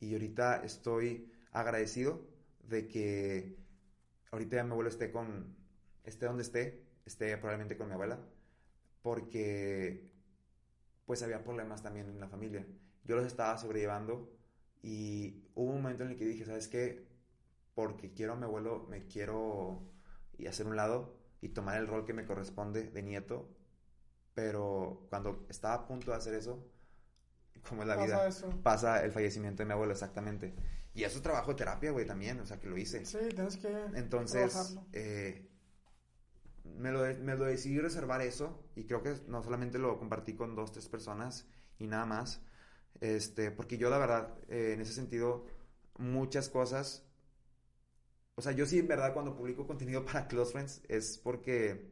Y ahorita estoy agradecido de que ahorita ya mi abuelo esté con, esté donde esté, esté probablemente con mi abuela, porque pues había problemas también en la familia. Yo los estaba sobrellevando y hubo un momento en el que dije, ¿sabes qué? Porque quiero a mi abuelo, me quiero y hacer un lado y tomar el rol que me corresponde de nieto. Pero cuando estaba a punto de hacer eso, como es la vida, pasa el fallecimiento de mi abuelo exactamente. Y eso es trabajo de terapia, güey, también, o sea, que lo hice. Sí, tienes que Entonces, eh, me, lo, me lo decidí reservar eso y creo que no solamente lo compartí con dos, tres personas y nada más, este, porque yo la verdad, eh, en ese sentido, muchas cosas, o sea, yo sí en verdad cuando publico contenido *laughs* para Close Friends es porque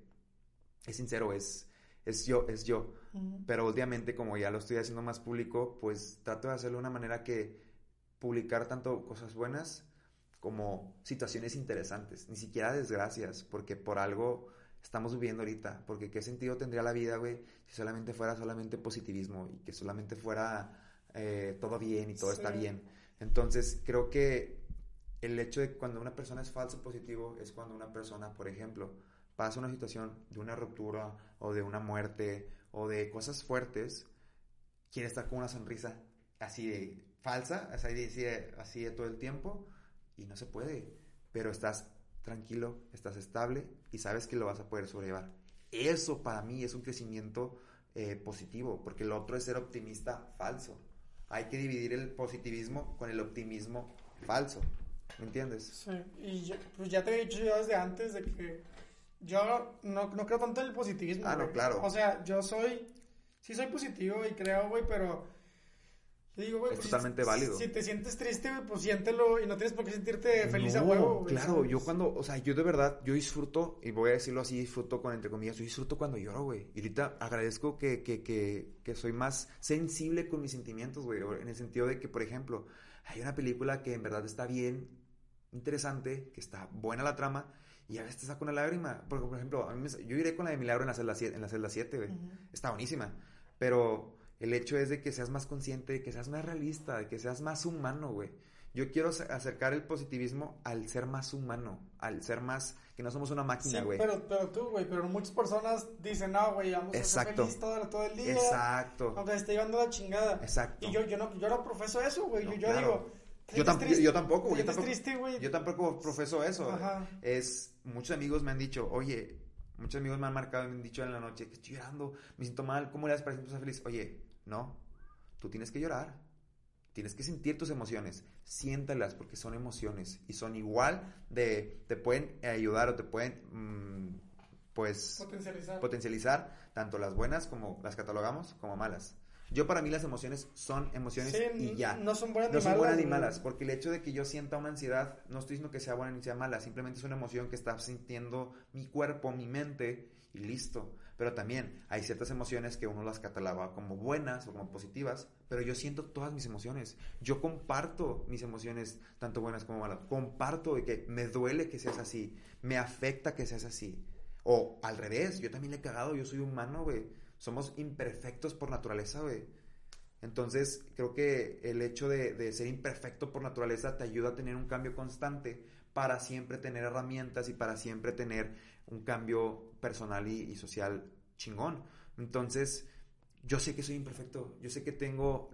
es sincero, es, es yo, es yo, pero últimamente como ya lo estoy haciendo más público, pues trato de hacerlo de una manera que publicar tanto cosas buenas como situaciones interesantes, ni siquiera desgracias, porque por algo estamos viviendo ahorita. Porque qué sentido tendría la vida, güey, si solamente fuera solamente positivismo y que solamente fuera eh, todo bien y todo está bien. Entonces, creo que el hecho de cuando una persona es falso positivo es cuando una persona, por ejemplo, pasa una situación de una ruptura o de una muerte o de cosas fuertes, quiere estar con una sonrisa así de falsa, así de, así todo el tiempo y no se puede. Pero estás tranquilo, estás estable y sabes que lo vas a poder sobrellevar. Eso para mí es un crecimiento eh, positivo, porque el otro es ser optimista falso. Hay que dividir el positivismo con el optimismo falso. ¿Me entiendes? Sí, y pues ya te he dicho yo desde antes de que yo no, no creo tanto en el positivismo. Ah, no, claro. O sea, yo soy, sí soy positivo y creo, güey, pero es pues, totalmente válido. Si te sientes triste, pues siéntelo y no tienes por qué sentirte feliz a huevo. claro, yo cuando, o sea, yo de verdad, yo disfruto, y voy a decirlo así, disfruto con entre comillas, yo disfruto cuando lloro, güey. Y ahorita agradezco que, que, que, que soy más sensible con mis sentimientos, güey. En el sentido de que, por ejemplo, hay una película que en verdad está bien, interesante, que está buena la trama, y a veces te saca una lágrima. Porque, por ejemplo, a mí yo iré con la de Milagro en la celda 7, en la celda 7, güey. Está buenísima. Pero el hecho es de que seas más consciente, de que seas más realista, de que seas más humano, güey. Yo quiero acercar el positivismo al ser más humano, al ser más, que no somos una máquina, güey. Sí, pero, pero tú, güey, pero muchas personas dicen, no, güey, vamos a ser feliz todo, todo, el día. Exacto. Aunque esté llevando la chingada. Exacto. Y yo, yo, no, yo no profeso eso, güey. yo, yo digo, yo, triste, yo, tampoco, güey. Yo tampoco, triste, güey. Yo tampoco profeso eso. Ajá. Es, muchos amigos me han dicho, oye, muchos amigos me han marcado y me han dicho en la noche que estoy llorando, me siento mal, ¿cómo le das para ser feliz? Oye, no, tú tienes que llorar. Tienes que sentir tus emociones, siéntalas porque son emociones y son igual de, te pueden ayudar o te pueden, mm, pues, potencializar. potencializar tanto las buenas como las catalogamos como malas. Yo para mí las emociones son emociones y ya. No son buenas, no ni, son malas, buenas ni malas. Porque el hecho de que yo sienta una ansiedad, no estoy diciendo que sea buena ni sea mala, simplemente es una emoción que está sintiendo mi cuerpo, mi mente y listo. Pero también hay ciertas emociones que uno las cataloga como buenas o como positivas, pero yo siento todas mis emociones. Yo comparto mis emociones, tanto buenas como malas. Comparto de que me duele que seas así, me afecta que seas así. O al revés, yo también le he cagado, yo soy humano, güey. Somos imperfectos por naturaleza, güey. Entonces, creo que el hecho de, de, ser imperfecto por naturaleza te ayuda a tener un cambio constante para siempre tener herramientas y para siempre tener un cambio personal y, social chingón. Entonces, yo sé que soy imperfecto, yo sé que tengo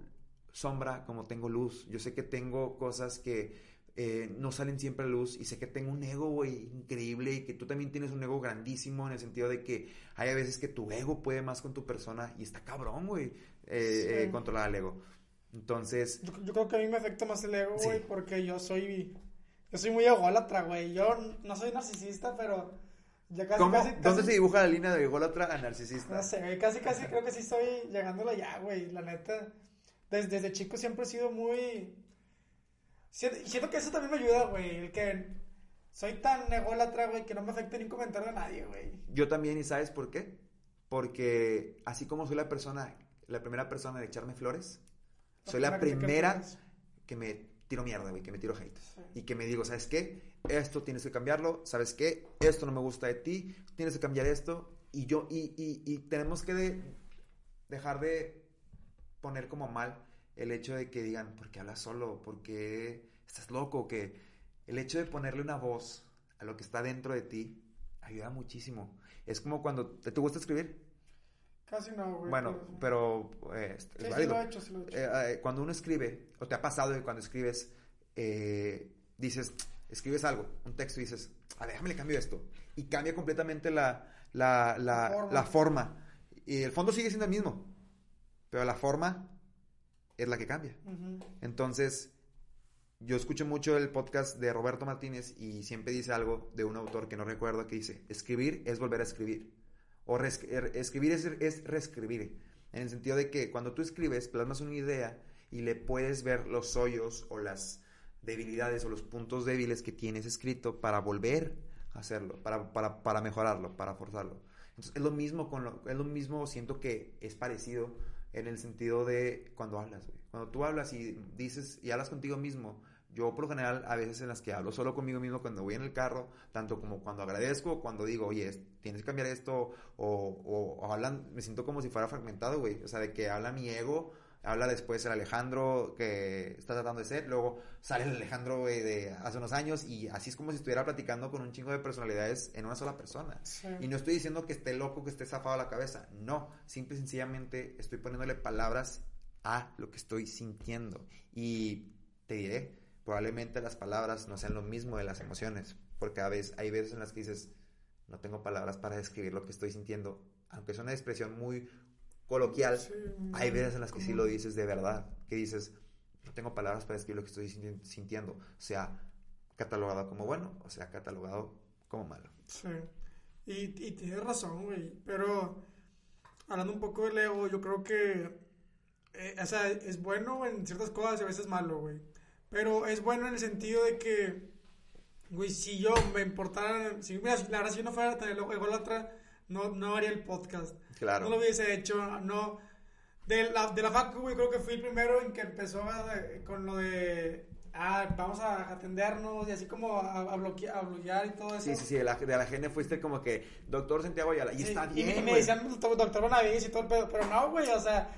sombra como tengo luz, yo sé que tengo cosas que eh, no salen siempre a luz y sé que tengo un ego, güey, increíble y que tú también tienes un ego grandísimo en el sentido de que hay a veces que tu ego puede más con tu persona y está cabrón, güey, eh, eh, controlar el ego. Entonces... Yo, creo que a mí me afecta más el ego, güey, porque yo soy... Yo soy muy ególatra, güey. Yo no soy narcisista, pero ¿Cómo? ¿Dónde se dibuja la línea de ególatra a narcisista? No sé, casi, casi creo que sí estoy llegándolo ya, güey. La neta, desde, desde chico siempre he sido muy... Siento, que eso también me ayuda, güey. El que soy tan ególatra, güey, que no me afecte ni un comentario de nadie, güey. Yo también, ¿y sabes por qué? Porque así como soy la persona, la primera persona de echarme flores, soy la primera que me tiro mierda, güey, que me tiro hate. Y que me digo, ¿sabes qué? esto tienes que cambiarlo, ¿sabes qué? Esto no me gusta de ti, tienes que cambiar esto. Y yo, y, y, tenemos que dejar de poner como mal el hecho de que digan, ¿por qué hablas solo? ¿Por qué estás loco? Que el hecho de ponerle una voz a lo que está dentro de ti ayuda muchísimo. Es como cuando, ¿te gusta escribir? Casi no, güey. Bueno, pero eh, es Sí, sí válido. lo he hecho, sí lo he hecho. Eh, eh, cuando uno escribe, o te ha pasado que cuando escribes, eh, dices, escribes algo, un texto y dices, a ver, déjame le cambio esto. Y cambia completamente la, la, la, forma. la forma. Y el fondo sigue siendo el mismo, pero la forma es la que cambia. Ujú. Entonces, yo escucho mucho el podcast de Roberto Martínez y siempre dice algo de un autor que no recuerdo que dice, escribir es volver a escribir. O er- escribir es, es reescribir. En el sentido de que cuando tú escribes, plasmas una idea y le puedes ver los hoyos o las debilidades o los puntos débiles que tienes escrito para volver a hacerlo, para, para, para mejorarlo, para forzarlo. Entonces, es lo mismo con lo, es lo mismo, siento que es parecido en el sentido de cuando hablas. Cuando tú hablas y dices y hablas contigo mismo, yo por lo general a veces en las que hablo solo conmigo mismo cuando voy en el carro, tanto como cuando agradezco, cuando digo, oye, es- tienes que cambiar esto, o, o- o hablan, me siento como si fuera fragmentado, güey. O sea, de que habla mi ego, habla después el Alejandro que está tratando de ser, luego sale el Alejandro güey, de hace unos años y así es como si estuviera platicando con un chingo de personalidades en una sola persona. Sí. Y no estoy diciendo que esté loco, que esté zafado a la cabeza. No, simple y sencillamente estoy poniéndole palabras a lo que estoy sintiendo. Y te diré, probablemente las palabras no sean lo mismo de las emociones. Porque a veces, hay veces en las que dices, no tengo palabras para describir lo que estoy sintiendo. Aunque es una expresión muy coloquial, Sí, hay veces en las que sí lo dices de verdad. Que dices, no tengo palabras para describir lo que estoy sinti- sintiendo. Sea catalogado como bueno o sea catalogado como malo. Sí. Y, y tienes razón, güey. Pero hablando un poco del ego, yo creo que. eh, o sea, es bueno en ciertas cosas y a veces malo, güey. Pero es bueno en el sentido de que. Güey, si yo me importara. Si, mira, la verdad, si yo no fuera tan ególatra, no, no haría el podcast. Claro. No lo hubiese hecho, no. De la, de la facu, güey, creo que fui el primero en que empezó a- con lo de. Ah, vamos a atendernos y así como a, a, bloquear, a bloquear y todo eso. Sí, sí, sí, de la, de la gene fuiste como que doctor Santiago Ayala. Y Sí, está bien, me- y me güey. decían doctor, doctor Bonavides y todo el pedo, pero no, güey, o sea,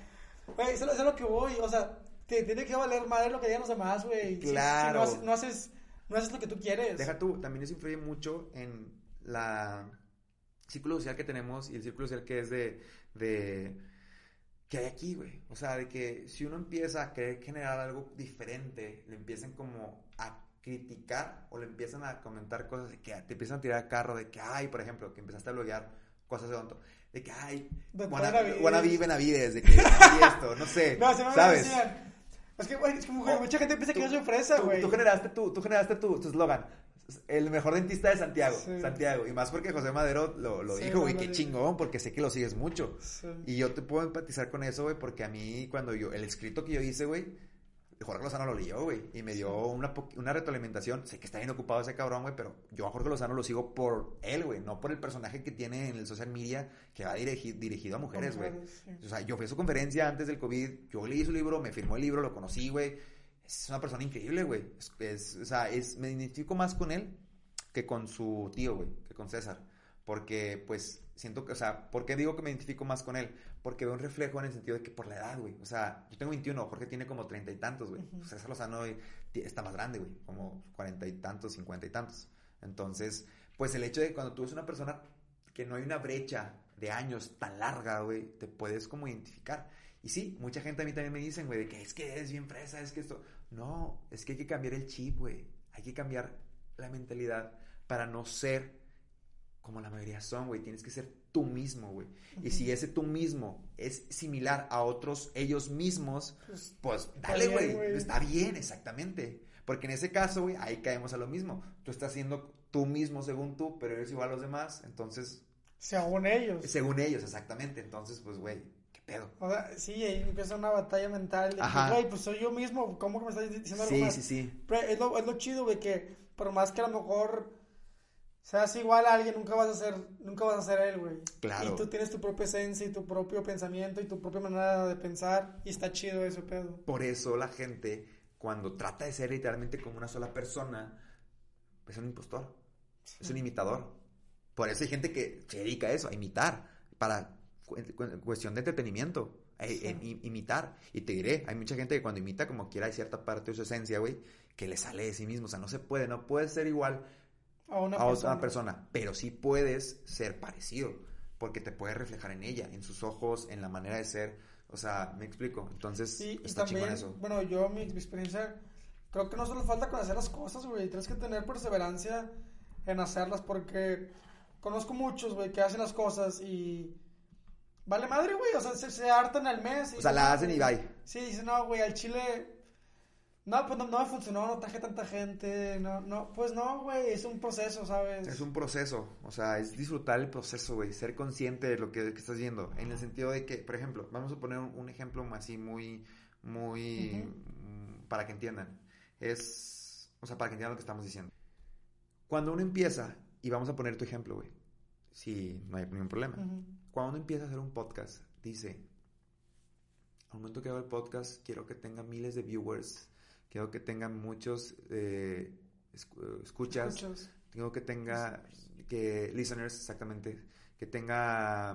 güey, eso, eso es lo que voy, o sea, te tiene que valer madre lo que digan los demás, güey. Si- Si, Claro. no, haces, no, haces, no haces lo que tú quieres. Deja tú, también eso influye mucho en la círculo social que tenemos y el círculo social que es de, de que hay aquí, güey. O sea, de que si uno empieza a querer generar algo diferente, le empiezan como a criticar o le empiezan a comentar cosas de que te empiezan a tirar carro de que, ay, por ejemplo, que empezaste a bloguear cosas de tonto. De que, ay, wanna- Benavides. de que, ay, esto, no sé, *laughs* No, no me ¿sabes? decían. Es que, güey, es que güey, Oh, mucha gente piensa que yo soy fresa, tú- güey. Tú, generaste tu, tú generaste tu tu eslogan. el mejor dentista de Santiago. Sí. Santiago. Y más porque José Madero lo, lo Sí, dijo, güey, qué chingón, porque sé que lo sigues mucho. Sí. Y yo te puedo empatizar con eso, güey, porque a mí, cuando yo, el escrito que yo hice, güey, Jorge Lozano lo leyó, güey, y me dio una, una retroalimentación. Sé que está bien ocupado ese cabrón, güey, pero yo a Jorge Lozano lo sigo por él, güey, no por el personaje que tiene en el social media que va dirigi- dirigido a mujeres, güey. Sí. O sea, yo fui a su conferencia antes del COVID, yo leí su libro, me firmó el libro, lo conocí, güey. Es una persona increíble, güey. Es, es- o sea, es, me identifico más con él que con su tío, güey, que con César. Porque, pues, siento que, o sea, ¿por qué digo que me identifico más con él? Porque veo un reflejo en el sentido de que por la edad, güey. O sea, yo tengo 21, Jorge tiene como treinta y tantos, güey. Ujú. César Lozano está más grande, güey, como cuarenta y tantos, cincuenta y tantos. Entonces, pues el hecho de que cuando tú ves una persona que no hay una brecha de años tan larga, güey, te puedes como identificar. Y sí, mucha gente a mí también me dicen, güey, de que es que es bien fresa, es que esto. No, es que hay que cambiar el chip, güey. Hay que cambiar la mentalidad para no ser como la mayoría son, güey. Tienes que ser tú mismo, güey. Y si ese tú mismo es similar a otros ellos mismos, Pues, pues dale, güey. Está bien, exactamente. Porque en ese caso, güey, ahí caemos a lo mismo. Tú estás siendo tú mismo según tú, pero eres igual a los demás. Entonces, según ellos. según ellos, exactamente. Entonces, pues, güey, ¿qué pedo? O sea, sí, ahí empieza una batalla mental de Ajá. que, güey, pues soy yo mismo, ¿cómo que me estás diciendo algo Sí, más? sí, sí. Pero es lo, es lo chido, güey, que por más que a lo mejor seas igual a alguien, nunca vas a ser, nunca vas a ser él, güey. Claro. Y tú tienes tu propia esencia y tu propio pensamiento y tu propia manera de pensar y está chido eso, pedo. Por eso la gente, cuando trata de ser literalmente como una sola persona, es un impostor. Es un imitador. Por eso hay gente que se dedica a eso, a imitar, para cu- cu- cuestión de entretenimiento, a- Sí. imitar. Y te diré, hay mucha gente que cuando imita como quiera hay cierta parte de su esencia, güey, que le sale de sí mismo. O sea, no se puede, no puedes ser igual A una a persona. otra persona, pero sí puedes ser parecido. porque te puedes reflejar en ella, en sus ojos, en la manera de ser. O sea, me explico. Entonces, Sí, y está chingón también, eso. bueno, yo, mi, mi experiencia, creo que no solo falta con hacer las cosas, güey. Tienes que tener perseverancia en hacerlas porque conozco muchos, güey, que hacen las cosas y vale madre, güey. O sea, se, se hartan al mes. O sea, la hacen y bye. Sí, dicen, no, güey, al chile. No, pues no, no me funcionó, no traje tanta gente. No, no, pues no, güey, es un proceso, ¿sabes? Es un proceso, o sea, es disfrutar el proceso, güey, ser consciente de lo que, que estás viendo, en el sentido de que, por ejemplo, vamos a poner un, un ejemplo así muy, muy, para que entiendan, es, o sea, para que entiendan lo que estamos diciendo. Cuando uno empieza, y vamos a poner tu ejemplo, güey, si no hay ningún problema, cuando uno empieza a hacer un podcast, dice, al momento que hago el podcast, quiero que tenga miles de viewers, quiero que tenga muchos eh, escu- escuchas, tengo que tenga que listeners exactamente que tenga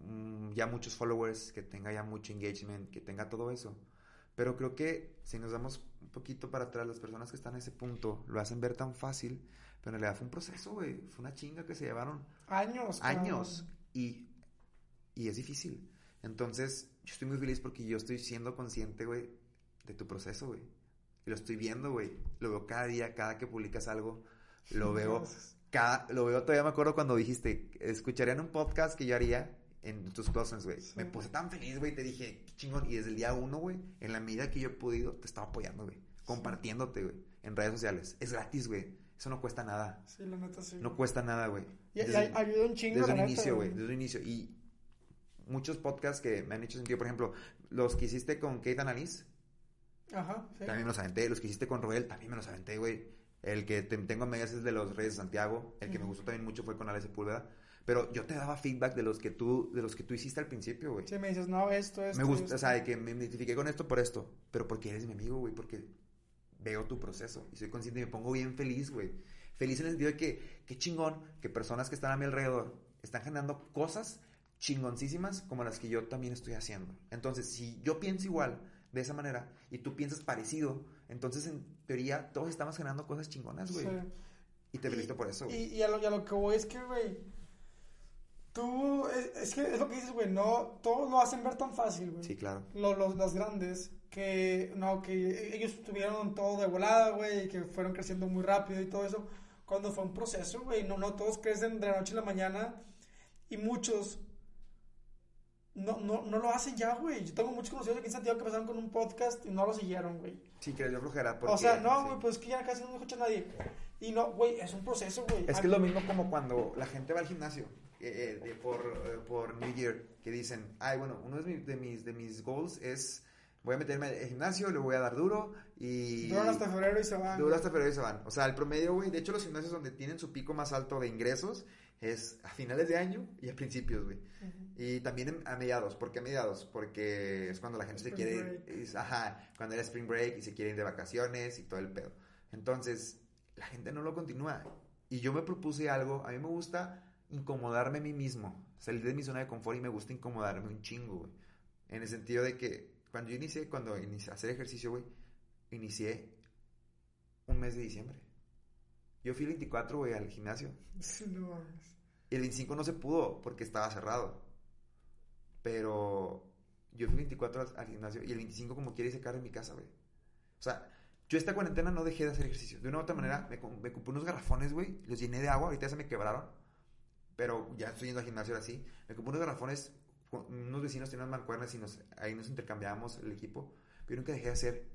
mm, ya muchos followers que tenga ya mucho engagement que tenga todo eso. Pero creo que si nos damos un poquito para atrás las personas que están en ese punto lo hacen ver tan fácil pero en realidad fue un proceso güey. Fue una chinga que se llevaron Años. años y y es difícil. Entonces yo estoy muy feliz porque yo estoy siendo consciente güey de tu proceso güey y lo estoy viendo güey lo veo cada día cada que publicas algo lo veo cada, lo veo todavía me acuerdo cuando dijiste, escucharían un podcast que yo haría en tus closets, güey. Sí. Me puse tan feliz, güey, te dije, qué chingón. Y desde el día uno, güey, en la medida que yo he podido, te estaba apoyando, güey. Compartiéndote, güey, en redes sociales. Es gratis, güey. Eso no cuesta nada. Sí, la neta sí. No cuesta nada, güey. Y, y Desde- ay- ayuda un chingo, desde un inicio, güey, desde un inicio. Y muchos podcasts que me han hecho sentido, por ejemplo, los que hiciste con Kate Annalise, Ajá, sí. también me los aventé. Los que hiciste con Roel, también me los aventé, güey. El que te- tengo a medias es de los Reyes de Santiago. El que me Ujú. gustó también mucho fue con Alex Sepúlveda. Pero yo te daba feedback de los que tú, de los que tú hiciste al principio, güey. Sí, me dices, no, esto, esto. me gusta, esto. o sea, de que me identifiqué con esto por esto. Pero porque eres mi amigo, güey. Porque veo tu proceso. Y soy consciente y me pongo bien feliz, güey. Feliz en el sentido de que, qué chingón, que personas que están a mi alrededor están generando cosas chingoncísimas como las que yo también estoy haciendo. Entonces, si yo pienso igual, de esa manera, y tú piensas parecido, entonces en teoría todos estamos generando cosas chingonas, güey. Sí. Y te felicito por eso. Y, y a, lo, y a lo que voy es que, güey, tú, es, es que es lo que dices, güey, no, todos lo hacen ver tan fácil, güey. Sí, claro. Los, los, los grandes, que, no, que ellos tuvieron todo de volada, güey, y que fueron creciendo muy rápido y todo eso, cuando fue un proceso, güey, no, no todos crecen de la noche a la mañana, y muchos no, no, no lo hacen ya, güey. Yo tengo muchos conocidos aquí en Santiago que empezaron con un podcast y no lo siguieron, güey. Sí, que les dio flojera. Porque, O sea, no, sí. güey, pues es que ya casi no me escucha nadie. Y no, güey, es un proceso, güey. Es que es lo mismo como cuando la gente va al gimnasio eh, eh, de- por, eh, por New Year, que dicen, ay, bueno, uno de mis, de mis, de mis goals es, voy a meterme al gimnasio, le voy a dar duro y... Duran hasta febrero y se van. Duro hasta febrero y se van. O sea, el promedio, güey, de hecho los gimnasios donde tienen su pico más alto de ingresos es a finales de año y a principios, güey. Y también a mediados. ¿Por qué a mediados? Porque es cuando la gente se quiere... break. es- ajá, cuando era spring break y se quiere ir de vacaciones y todo el pedo. Entonces, la gente no lo continúa. Y yo me propuse algo, a mí me gusta incomodarme a mí mismo, salir de mi zona de confort y me gusta incomodarme un chingo, güey. En el sentido de que cuando yo inicié, cuando inicié a hacer ejercicio, güey, inicié un mes de diciembre. Yo fui el 24, güey, al gimnasio. *laughs* No mames. Y el 25 no se pudo porque estaba cerrado. Pero yo fui el 24 al, al gimnasio y el 25 como quiera hice cara en mi casa, güey. O sea, yo esta cuarentena no dejé de hacer ejercicio. De una u otra manera, me, me compré unos garrafones, güey. Los llené de agua. Ahorita ya se me quebraron. Pero ya estoy yendo al gimnasio ahora sí. Me compré unos garrafones. Unos vecinos tenían mancuernas y nos, ahí nos intercambiábamos el equipo. Pero nunca dejé de hacer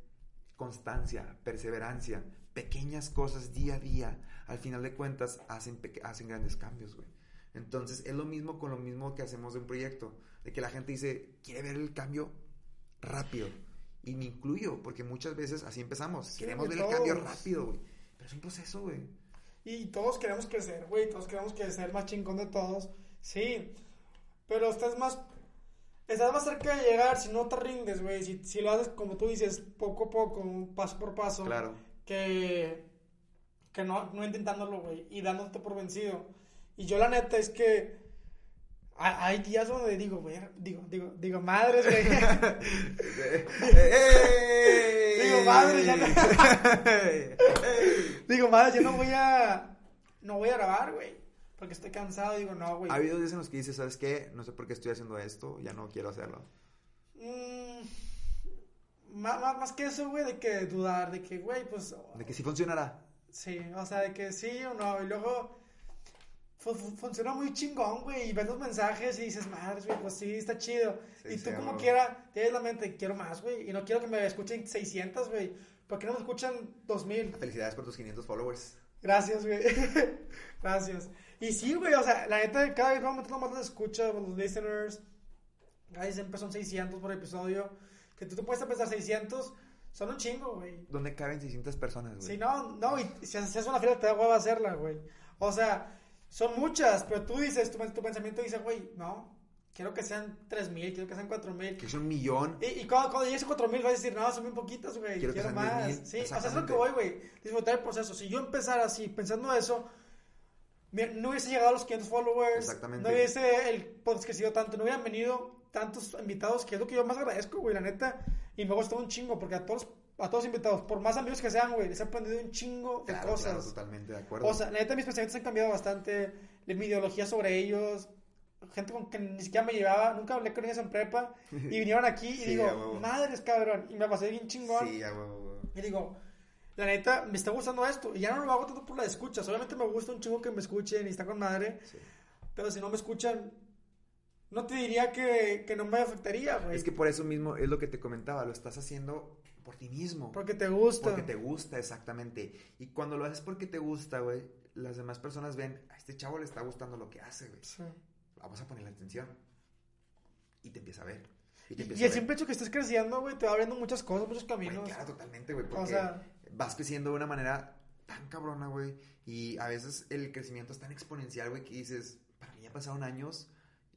constancia, perseverancia, pequeñas cosas día a día. Al final de cuentas, hacen, hacen grandes cambios, güey. Entonces, es lo mismo con lo mismo que hacemos de un proyecto. De que la gente dice, quiere ver el cambio rápido. Y me incluyo, porque muchas veces así empezamos. Queremos ver el cambio rápido, güey. Pero es un proceso, güey. Y todos queremos crecer, güey. Todos queremos crecer más chingón de todos. Sí. Pero estás más. Estás más cerca de llegar si no te rindes, güey. Si, si lo haces como tú dices, poco a poco, paso por paso. Claro. Que. Que no, no intentándolo, güey. Y dándote por vencido. Y yo, la neta, es que. ha- Hay días donde digo, güey. Digo, digo, digo, madres, güey. *laughs* Digo, madre, ya no- *laughs* digo, madres, yo no voy a. No voy a grabar, güey. porque estoy cansado, digo, no, güey. Ha habido días en los que dices, ¿sabes qué? No sé por qué estoy haciendo esto, ya no quiero hacerlo. Mm, más, más, más que eso, güey, de que dudar, de que, güey, pues... De que sí funcionará. Sí, o sea, de que sí o no, y luego fu- fu- funciona muy chingón, güey, y ves los mensajes y dices, madre, güey, pues sí, está chido. Sí, y sí, tú a como quiera, tienes la mente, quiero más, güey, y no quiero que me escuchen 600, güey, ¿por qué no me escuchan 2000? Felicidades por tus 500 followers. Gracias, güey. *laughs* Gracias. Y sí, güey, o sea, la neta, cada vez vamos metiendo más los escuchas, los listeners. Cada vez siempre son 600 por episodio. Que tú te puedes pensar 600, son un chingo, güey. ¿Dónde caben 600 personas, güey? Sí, no, no, y si haces una fila te da hueva hacerla, güey. O sea, son muchas, pero tú dices, tu, tu pensamiento dice, güey, no, quiero que sean 3000, quiero que sean 4000. Que es un millón. Y, y cuando, cuando llegues a 4000 vas a decir, no, son muy poquitas, güey, Quiero quiero, más. 10,000, Sí, o sea, es lo que voy, güey. Disfrutar el proceso. Si yo empezara así, pensando eso, no hubiese llegado a los 500 followers. Exactamente. No hubiese el podcast crecido tanto, no hubieran venido tantos invitados, que es lo que yo más agradezco, güey, la neta. Y me ha gustado un chingo, porque a todos, a todos invitados, por más amigos que sean, güey, les he aprendido un chingo de Claro, cosas. claro, totalmente de acuerdo. O sea, la neta, mis pensamientos han cambiado bastante. Mi ideología sobre ellos. Gente con que ni siquiera me llevaba. Nunca hablé con ellos en prepa. Y vinieron aquí y *laughs* Sí, digo, madres, cabrón. Y me pasé bien chingón. sí, a huevo, huevo. Y digo, la neta, me está gustando esto. Y ya no lo hago tanto por la escuchas. Obviamente me gusta un chingo que me escuchen y está con madre. Sí. Pero si no me escuchan, no te diría que, que no me afectaría, güey. Es que por eso mismo es lo que te comentaba, lo estás haciendo por ti mismo. Porque te gusta. Porque te gusta, exactamente. Y cuando lo haces porque te gusta, güey, las demás personas ven, a este chavo le está gustando lo que hace, güey. Sí. Vamos a ponerle atención. Y te empieza a ver. Y Y te empieza el simple hecho que estés creciendo, güey, te va abriendo muchas cosas, muchos caminos. claro, totalmente, güey. Porque O sea, vas creciendo de una manera tan cabrona, güey. Y a veces el crecimiento es tan exponencial, güey, que dices, para mí ya pasaron años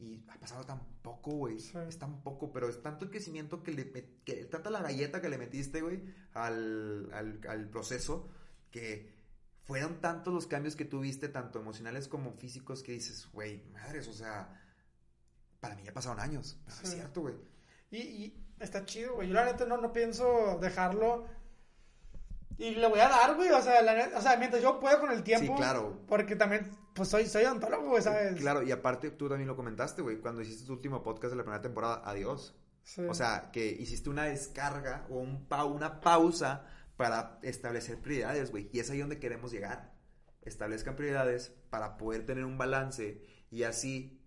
y ha pasado tan poco, güey. Sí. Es tan poco, pero es tanto el crecimiento que le que tanta la galleta que le metiste, güey, al, al, al proceso, que fueron tantos los cambios que tuviste, tanto emocionales como físicos, que dices, güey, madres, o sea, para mí ya pasaron años. Pero es Sí. cierto, güey. Y, y está chido, güey. Yo la neta no, no pienso dejarlo. Y le voy a dar, güey. O sea, la o sea, mientras yo pueda con el tiempo. Sí, claro. Porque también, pues soy, soy odontólogo, güey, ¿sabes? Claro, y aparte tú también lo comentaste, güey, cuando hiciste tu último podcast de la primera temporada, adiós. Sí. O sea, que hiciste una descarga o un pa- una pausa para establecer prioridades, güey. Y es ahí donde queremos llegar. Establezcan prioridades para poder tener un balance y así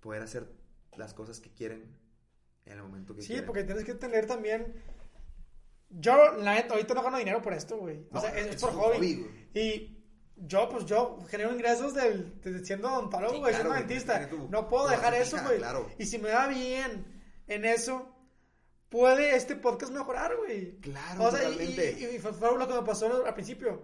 poder hacer las cosas que quieren en el momento que Sí, quieren. porque tienes que tener también. Yo, la neta, ahorita no gano dinero por esto, güey. O No, sea, es, es es por hobby. hobby. Y yo, pues yo genero ingresos del, de- siendo odontólogo, Sí, güey, claro, siendo dentista. tu- No puedo dejar eso, güey. claro. Y si me va bien en eso, puede este podcast mejorar, güey. Claro, O sea, y, totalmente. y- y fue, fue lo que me pasó al principio.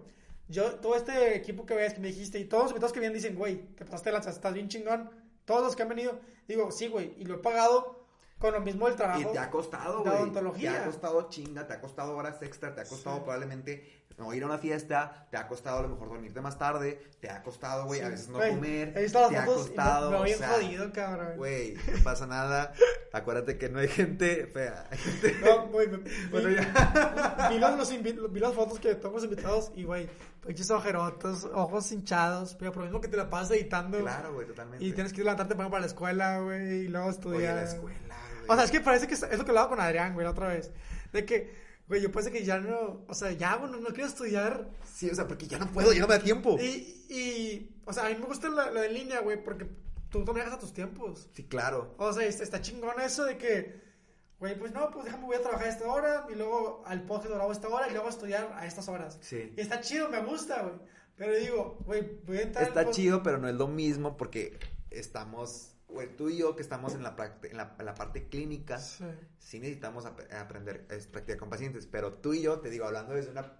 Yo, todo este equipo que ves, que me dijiste, y todos los invitados que vienen dicen, güey, te pasaste de lanza, estás bien chingón. Todos los que han venido, digo, sí, güey, y lo he pagado con lo mismo del trabajo. Y te ha costado, güey. odontología. Te ha costado chinga, te ha costado horas extra, te ha costado Sí. probablemente no ir a una fiesta, te ha costado a lo mejor dormirte más tarde, te ha costado, güey, a veces no comer, He visto las te ha fotos costado, me, me o sea, jodido, cabrón. güey, no pasa nada. Acuérdate que no hay gente fea. hay *laughs* gente- No, güey, Bueno, ya. vi los- los vi las fotos que tomamos invitados y, güey, pinches ojerotos, ojos hinchados, pero por lo mismo que te la pasas editando. Claro, güey, totalmente. Y tienes que levantarte para para la escuela, güey, y luego estudiar. Oye, la escuela. O sea, es que parece que es lo que hablaba con Adrián, güey, la otra vez. De que, güey, yo pensé que ya no, o sea, ya, bueno, no quiero estudiar. Sí, o sea, porque ya no puedo, ya no me da tiempo. Y, y o sea, a mí me gusta lo, lo de línea, güey, porque tú te manejas a tus tiempos. Sí, claro. O sea, está, chingón eso de que, güey, pues no, pues déjame, voy a trabajar a esta hora, y luego al podcast lo a esta hora, y luego a estudiar a estas horas. Sí. Y está chido, me gusta, güey. Pero digo, güey, voy a entrar Está chido, pero no es lo mismo porque estamos, güey, tú y yo que estamos en la, en la, en la parte clínica, Sí. sí necesitamos ap- aprender, es practicar con pacientes, pero tú y yo, te digo, hablando desde una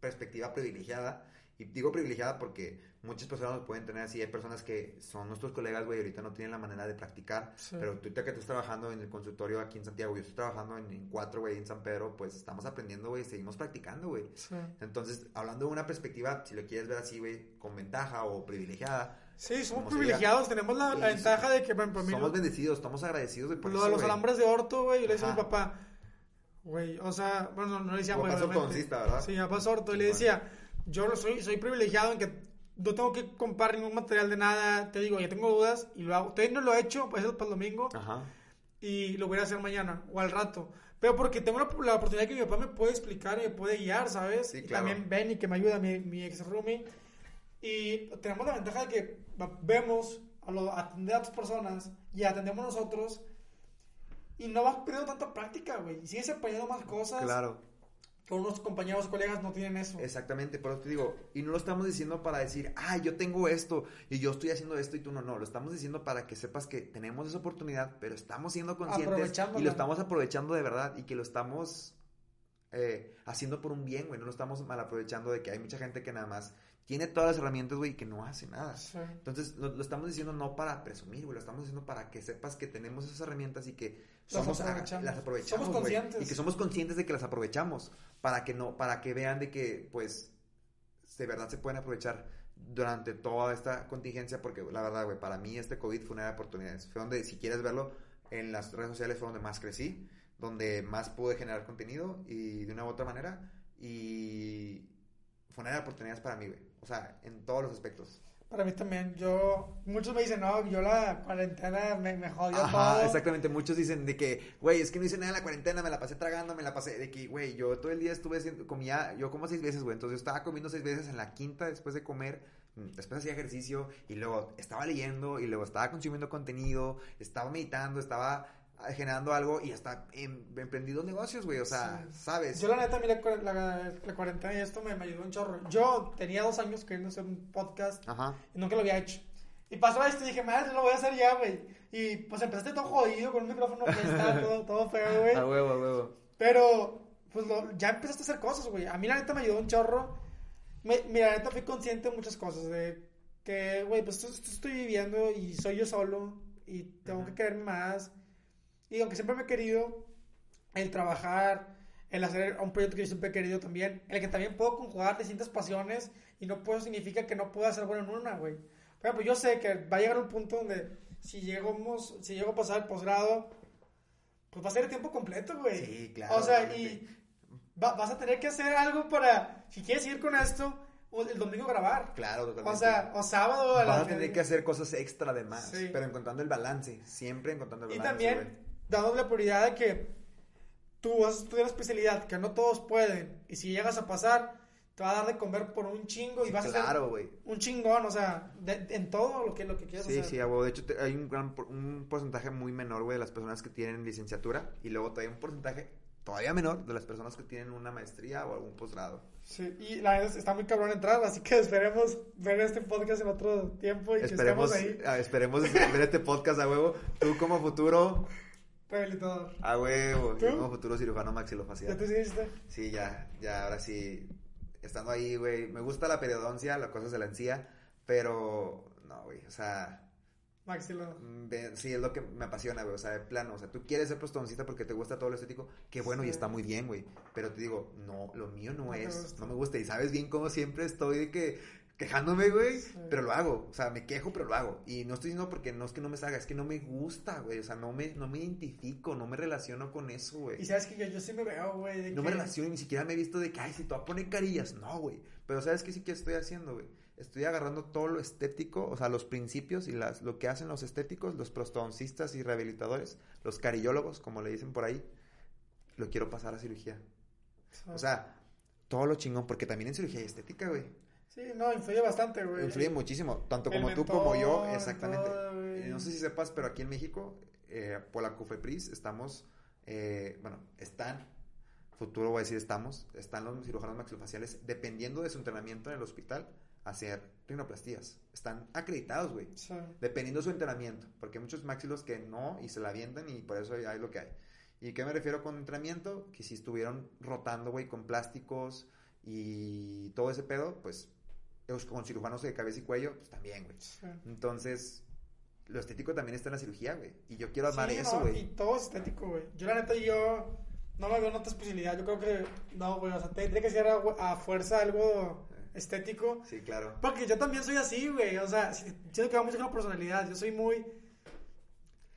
perspectiva privilegiada, y digo privilegiada porque muchas personas lo pueden tener así, hay personas que son nuestros colegas, güey, ahorita no tienen la manera de practicar, Sí. pero tú que estás trabajando en el consultorio aquí en Santiago, yo estoy trabajando en, en cuatro, güey, en San Pedro, pues estamos aprendiendo, güey, seguimos practicando, güey. Sí. Entonces, hablando de una perspectiva, si lo quieres ver así, güey, con ventaja o privilegiada, Sí, somos privilegiados, tenemos la, la ventaja de que, somos bendecidos, estamos agradecidos de por lo eso, de los güey. alambres de orto, güey, yo le decía a mi papá, güey, o sea, bueno, no, le decía, Tu güey, papá es obviamente. ortodoncista, ¿verdad? Sí, mi papá es orto, y le decía, yo no soy, soy privilegiado en que no tengo que comprar ningún material de nada. Te digo, ya tengo dudas y lo hago. Todavía no lo he hecho, pues eso para el domingo. Ajá. Y lo voy a hacer mañana o al rato. Pero porque tengo la, la oportunidad que mi papá me puede explicar y me puede guiar, ¿sabes? Sí, Y claro. también Benny, que me ayuda, mi, mi ex roomie. Y tenemos la ventaja de que vemos a lo, atender a otras personas y atendemos nosotros. Y no vas perdiendo tanta práctica, güey. Y sigues aprendiendo más cosas. Claro. Que unos compañeros, colegas no tienen eso. Exactamente, por eso te digo, y no lo estamos diciendo para decir, ah, yo tengo esto y yo estoy haciendo esto y tú no, no, lo estamos diciendo para que sepas que tenemos esa oportunidad, pero estamos siendo conscientes y lo estamos aprovechando de verdad y que lo estamos eh, haciendo por un bien, güey, no lo estamos mal aprovechando de que hay mucha gente que nada más tiene todas las herramientas, güey, que no hace nada. Sí. Entonces, lo, lo estamos diciendo no para presumir, güey, lo estamos diciendo para que sepas que tenemos esas herramientas y que Las somos, aprovechamos. las aprovechamos, Somos y que somos conscientes de que las aprovechamos para que no, para que vean de que, pues, de verdad se pueden aprovechar durante toda esta contingencia, porque la verdad, güey, para mí este COVID fue una de oportunidades. Fue donde, si quieres verlo, en las redes sociales fue donde más crecí, donde más pude generar contenido y de una u otra manera, y fue una de oportunidades para mí, güey. O sea, en todos los aspectos. Para mí también. Yo, muchos me dicen, no, yo la cuarentena me, me jodió Ajá, todo. exactamente. Muchos dicen de que, güey, es que no hice nada en la cuarentena, me la pasé tragando, me la pasé. De que, güey, yo todo el día estuve comía, yo como seis veces, güey. Entonces yo estaba comiendo seis veces en la quinta después de comer. mm, Después hacía ejercicio y luego estaba leyendo y luego estaba consumiendo contenido, estaba meditando, estaba generando algo y hasta em- emprendí dos negocios, güey. O sea, Sí. ¿sabes? Yo la neta, a mí la, la- la cuarentena y esto me, me ayudó un chorro. Yo tenía dos años queriendo hacer un podcast Ajá. y nunca lo había hecho. Y pasó esto y dije, madre, lo voy a hacer ya, güey. Y pues empezaste todo jodido con un micrófono que está *laughs* todo, todo feo, güey. A huevo, a huevo. Pero, pues lo- ya empezaste a hacer cosas, güey. A mí la neta me ayudó un chorro. Me, mira, la neta fui consciente de muchas cosas. De que, güey, pues esto, esto estoy viviendo y soy yo solo. Y tengo Ujú. que quererme más. Y aunque siempre me he querido, el trabajar, el hacer un proyecto que yo siempre he querido también. El que también puedo conjugar distintas pasiones. Y no puedo significa que no pueda ser bueno en una, güey. Por ejemplo, yo sé que va a llegar un punto donde si llegamos, si llego a pasar el posgrado, pues va a ser el tiempo completo, güey. Sí, claro, O sea, obviamente. y va- vas a tener que hacer algo para, si quieres seguir con esto, el domingo grabar. Claro, totalmente. O sea, o sábado a Vas a tener que hacer cosas extra de más, Sí. pero encontrando el balance, siempre encontrando el Y balance. también, güey. Dándole la prioridad de que tú vas a estudiar una especialidad que no todos pueden, y si llegas a pasar, te va a dar de comer por un chingo y Sí, vas a claro, ser güey. un chingón, o sea, de- en todo lo que, lo que quieras Sí, hacer. sí, a huevo. De hecho, te- hay un gran un porcentaje muy menor, güey, de las personas que tienen licenciatura y luego todavía un porcentaje todavía menor de las personas que tienen una maestría o algún posgrado. Sí, y la verdad es- está muy cabrón entrar, así que esperemos ver este podcast en otro tiempo y Esperemos, que estemos ahí. ah, esperemos ver este podcast a huevo. Tú como futuro, Rehabilitador. a huevo. Yo como futuro cirujano ¿Ya maxilofacial. te hiciste? Sí, ya, ya, ahora sí, estando ahí, güey. Me gusta la periodoncia, las cosas de la encía, pero no, güey, o sea... Maxilo. Mm, Sí, es lo que me apasiona, güey. O sea, de plano, o sea, tú quieres ser prostoncista porque te gusta todo lo estético, qué bueno y está muy bien, güey. Pero te digo, no, lo mío no, No es, no me gusta. Y sabes bien cómo siempre estoy de que quejándome, güey, Sí. pero lo hago. O sea, me quejo, pero lo hago. Y no estoy diciendo porque no es que no me salga, es que no me gusta, güey. O sea, no me, no me identifico, no me relaciono con eso, güey. Y sabes que yo, yo sí me veo, güey. No me que- relaciono, ni siquiera me he visto de que, ay, si te voy a poner carillas. No, güey. Pero ¿sabes qué sí que estoy haciendo, güey? Estoy agarrando todo lo estético, o sea, los principios y las, lo que hacen los estéticos, los prostodoncistas y rehabilitadores, los carillólogos, como le dicen por ahí, lo quiero pasar a cirugía. O sea, todo lo chingón, porque también en cirugía hay estética, güey. Sí, no, influye bastante, güey. Influye muchísimo, tanto como tú como yo, exactamente. todo. Eh, no sé si sepas, pero aquí en México, eh, por la CUFEPRIS, estamos, eh, bueno, están, futuro voy a decir estamos, están los cirujanos maxilofaciales, dependiendo de su entrenamiento en el hospital, hacer rinoplastías. Están acreditados, güey. Sí. Dependiendo de su entrenamiento, porque hay muchos maxilos que no y se la avientan y por eso hay, lo que hay. ¿Y qué me refiero con entrenamiento? Que si estuvieron rotando, güey, con plásticos y todo ese pedo, pues con cirujanos de cabeza y cuello, pues también, güey. sí. Entonces, lo estético también está en la cirugía, güey. Y yo quiero armar Sí, eso, no, güey. Y todo es estético, güey. Yo, la neta, yo no me veo en otra especialidad. Yo creo que, no, güey, o sea, tendría que ser a, a fuerza algo estético. Sí, claro. Porque yo también soy así, güey. O sea, si- siento que va mucho con la personalidad. Yo soy muy.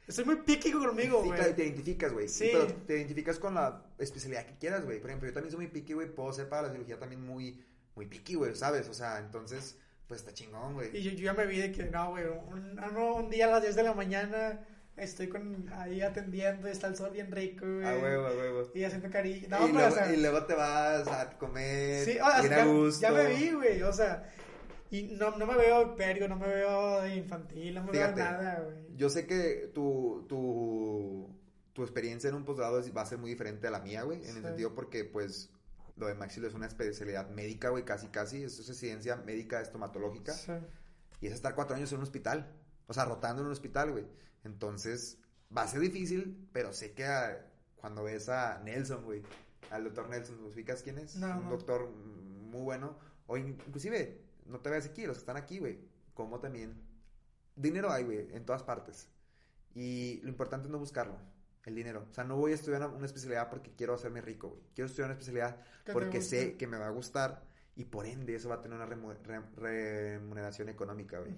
Soy muy picky conmigo, Sí, güey. claro, y te identificas, güey. Sí. Pero te identificas con la especialidad que quieras, güey. Por ejemplo, yo también soy muy picky, güey. Puedo ser para la cirugía también muy, muy picky, güey, ¿sabes? O sea, entonces, Pues está chingón, güey. Y yo, yo ya me vi de que, no, güey, un, un- día a las 10 de la mañana estoy con, ahí atendiendo, está el sol bien rico, güey. A huevo, a huevo. Y haciendo cariño. No, y, pero, luego, o sea, y luego te vas a comer sí, o sea, a gusto. ya me vi, güey, o sea, y no, no me veo perio, no me veo infantil, no me Fíjate, veo nada, güey. Yo sé que tu, tu, tu experiencia en un posgrado va a ser muy diferente a la mía, güey. En Sí. el sentido porque, pues, lo de Maxilo es una especialidad médica, güey, casi, casi. Es residencia médica estomatológica. Sí. Y es estar cuatro años en un hospital. O sea, rotando en un hospital, güey. Entonces, va a ser difícil, pero sé que cuando ves a Nelson, güey, al doctor Nelson, ¿nos ubicas quién es? No, Un no. doctor muy bueno. O in- inclusive, no te veas aquí, los que están aquí, güey. Como también. Dinero hay, güey, en todas partes. Y lo importante es no buscarlo, el dinero. O sea, no voy a estudiar una, una especialidad porque quiero hacerme rico, güey. Quiero estudiar una especialidad porque sé que me va a gustar y por ende eso va a tener una remu- re- remuneración económica, güey.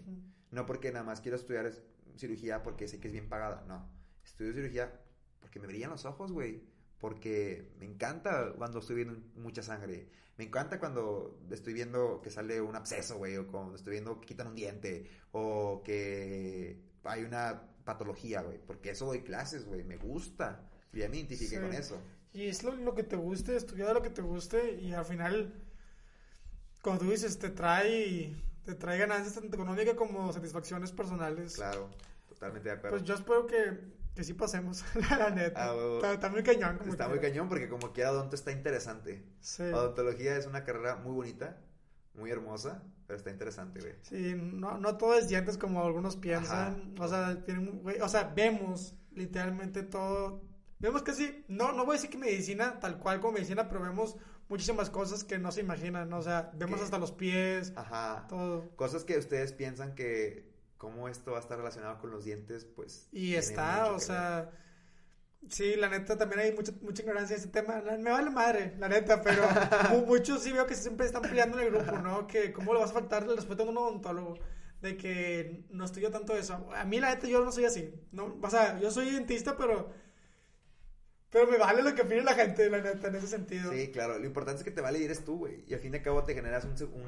No porque nada más quiero estudiar es- cirugía porque sé que es bien pagada, no. Estudio cirugía porque me brillan los ojos, güey. Porque me encanta cuando estoy viendo mucha sangre. Me encanta cuando estoy viendo que sale un absceso, güey. O cuando estoy viendo que quitan un diente. O que hay una patología, güey. Porque eso doy clases, güey. Me gusta. Y ya me identifiqué Sí. con eso. Y es lo, lo que te guste, estudiar lo que te guste y al final, como tú dices, te trae, te trae ganancias tanto económicas como satisfacciones personales. Claro. Totalmente de acuerdo. Pues yo espero que, que sí pasemos, *laughs* la neta. Ah, está, está muy cañón. Como Está muy cañón porque como quiera odonto está interesante. Sí. Odontología es una carrera muy bonita, muy hermosa, pero está interesante, güey. Sí, no, no todo es dientes como algunos piensan. Ajá. O sea, tienen, güey, o sea, vemos literalmente todo. Vemos que sí, no, no voy a decir que medicina tal cual como medicina, pero vemos muchísimas cosas que no se imaginan. O sea, vemos ¿Qué? hasta los pies, Ajá. todo. Cosas que ustedes piensan que cómo esto va a estar relacionado con los dientes, pues. Y está, o sea, sí, la neta también hay mucha, mucha ignorancia en ese tema. La- me vale madre, la neta, pero *laughs* mu- muchos sí veo que siempre están peleando en el grupo, ¿no? Que cómo le vas a faltar el respeto a un odontólogo. De que no estudio tanto eso. A mí, la neta, yo no soy así. No, o sea, yo soy dentista, pero. Pero me vale lo que opine la gente, la neta, en ese sentido. Sí, claro. Lo importante es que te vale y eres tú, güey. Y al fin y al cabo te generas un, se- un,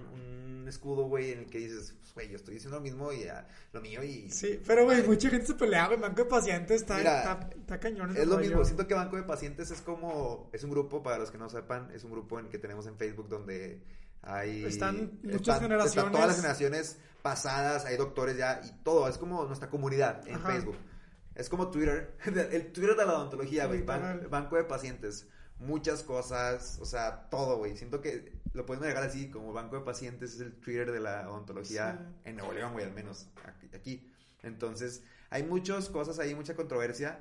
un escudo, güey, en el que dices, pues, güey, yo estoy diciendo lo mismo y ya, lo mío y. Sí, pero, güey, mucha gente se pelea, güey. Banco de pacientes está, Mira, está, está cañón. Es lo mismo, siento que Banco de Pacientes es como, es un grupo, para los que no sepan, es un grupo en el que tenemos en Facebook donde hay... Están muchas generaciones. están todas las generaciones pasadas, hay doctores ya y todo, es como nuestra comunidad en Ajá. Facebook. Es como Twitter, *laughs* el Twitter de la odontología, güey, ban-. Banco de Pacientes, muchas cosas, o sea, todo, güey. Siento que lo podemos dejar así, como Banco de Pacientes es el Twitter de la odontología Sí. en Nuevo León, güey, al menos aquí-. Entonces, hay muchas cosas ahí, mucha controversia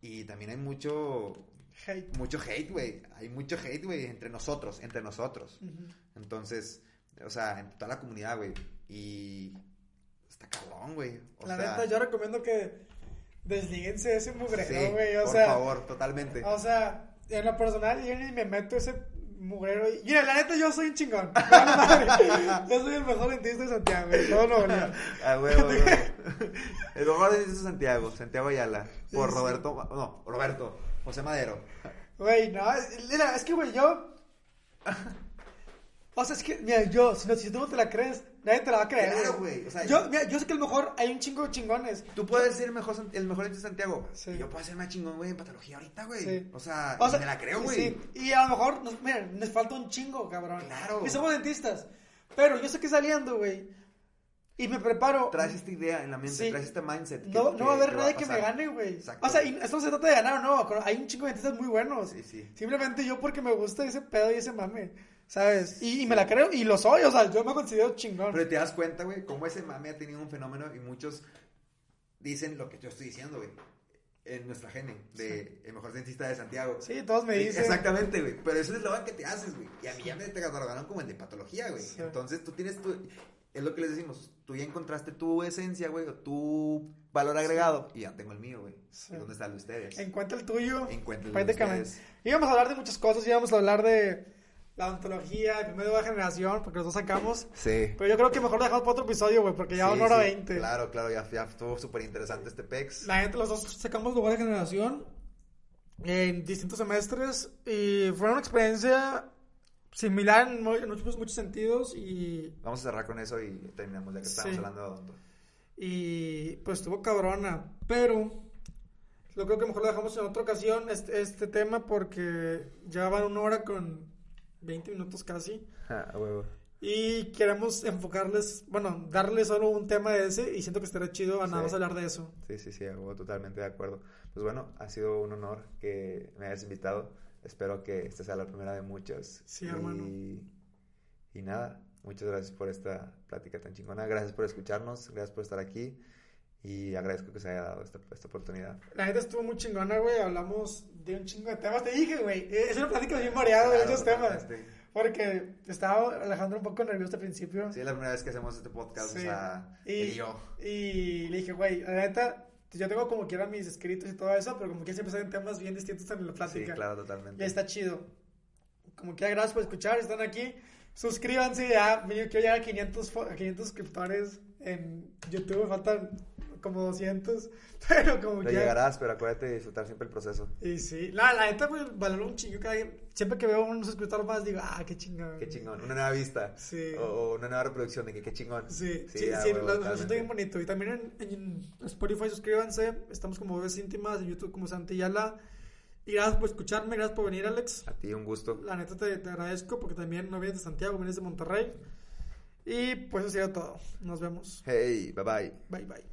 y también hay mucho Hate. mucho hate, güey. Hay mucho hate, güey, entre nosotros, entre nosotros. Entonces, o sea, en toda la comunidad, güey. Y está cabrón, güey. La sea, neta, yo recomiendo que deslíguense de ese sí, mugrero, güey. O por sea, favor, totalmente. o sea, en lo personal, yo ni me meto ese mugrero. Y, mira, la neta, yo soy un chingón. *laughs* Yo soy el mejor dentista de Santiago. Todo *laughs* huevo, güey. El mejor de Santiago, Santiago Ayala. Por Sí, sí. Roberto, no, Roberto, José Madero. Güey, no, mira, es que, güey, yo. O sea, es que, mira, yo, si, no, si tú no te la crees, nadie te la va a creer. Claro, güey, o sea, yo, mira, yo sé que a lo mejor hay un chingo de chingones. Tú puedes ser el mejor, el mejor dentista de Santiago. Sí. Yo puedo ser más chingón, güey, en patología ahorita, güey. Sí. O sea, O y sea, me la creo, güey. sí, y a lo mejor, nos, mira, nos falta un chingo, cabrón. Claro. Y somos dentistas. Pero yo sé que saliendo, güey. Y me preparo. Traes esta idea en la mente, traes este mindset. que- No, no va a haber nadie que me gane, güey. O sea, y esto no se trata de ganar o no. Hay un chingo de dentistas muy buenos. Sí, sí. Simplemente yo porque me gusta ese pedo y ese mame. ¿Sabes? Y, y me la creo y lo soy. O sea, yo me considero chingón. Pero te das cuenta, güey, cómo ese mame ha tenido un fenómeno y muchos dicen lo que yo estoy diciendo, güey. En nuestra gene, de el mejor dentista de Santiago. Sí, todos me dicen. Exactamente, güey. Pero eso es lo que te haces, güey. Y a mí ya me te catalogaron como el de patología, güey. Sí. Entonces tú tienes tu. Es lo que les decimos. Tú ya encontraste tu esencia, güey, o tu valor agregado. Y ya tengo el mío, güey. Sí. ¿Y dónde está el de ustedes? Encuentra el tuyo. Encuentra el de Prácticamente. ustedes. Íbamos a hablar de muchas cosas. Íbamos a hablar de la odontología, de primera nueva generación, porque los dos sacamos. Sí. Pero yo creo que mejor lo dejamos para otro episodio, güey, porque ya Sí, una hora sí. veinte. Claro, claro, ya, ya estuvo súper interesante este PEX. La gente, los dos sacamos lugar de generación en distintos semestres y fue una experiencia similar en mu- en muchos, muchos sentidos y, Vamos a cerrar con eso y terminamos ya que estamos hablando de Odonto. y pues estuvo cabrona, pero yo creo que mejor lo dejamos en otra ocasión este, este tema porque ya van una hora con 20 minutos casi. Ah, huevo. Y queremos enfocarles, bueno, darles solo un tema de ese y siento que estaría chido a nada Sí. más hablar de eso. Sí, sí, sí, huevo, totalmente de acuerdo. Pues bueno, ha sido un honor que me hayas invitado. Espero que esta sea la primera de muchas. Sí, y, hermano. Y nada, muchas gracias por esta plática tan chingona. Gracias por escucharnos, gracias por estar aquí. Y agradezco que se haya dado esta, esta oportunidad. La neta estuvo muy chingona, güey. Hablamos de un chingo de temas. Te dije, güey. Es una plática bien variada de Claro, muchos temas. totalmente. Porque estaba Alejandro un poco nervioso al principio. Sí, es la primera vez que hacemos este podcast, Sí. o sea, Y- y yo. Y le dije, güey, la neta, yo tengo como quiera mis escritos y todo eso, pero como que siempre salen temas bien distintos en la Sí, plática. claro, Y totalmente. está chido. Como quiera, gracias por escuchar. Están aquí. Suscríbanse ya. Yo quiero llegar a 500, fo- a 500 suscriptores en YouTube. Me faltan como 200. *laughs* Pero como Lo quiera. llegarás, pero acuérdate de disfrutar siempre el proceso. Y sí, la, la neta, güey, valoro un chingo. cada- Siempre que veo un suscriptor más, digo, ah, qué chingón. Qué chingón, una nueva vista. Sí. O, o una nueva reproducción de que qué chingón. Sí, sí, Sí, sí, ah, lo siento bien bonito. Y también en, en Spotify suscríbanse. Estamos como Bebes Íntimas, en YouTube como Santillala. Y gracias por escucharme, gracias por venir, Alex. A ti un gusto. La neta te, te agradezco porque también no vienes de Santiago, vienes de Monterrey. Y pues eso sería todo. Nos vemos. Hey, bye bye. Bye bye.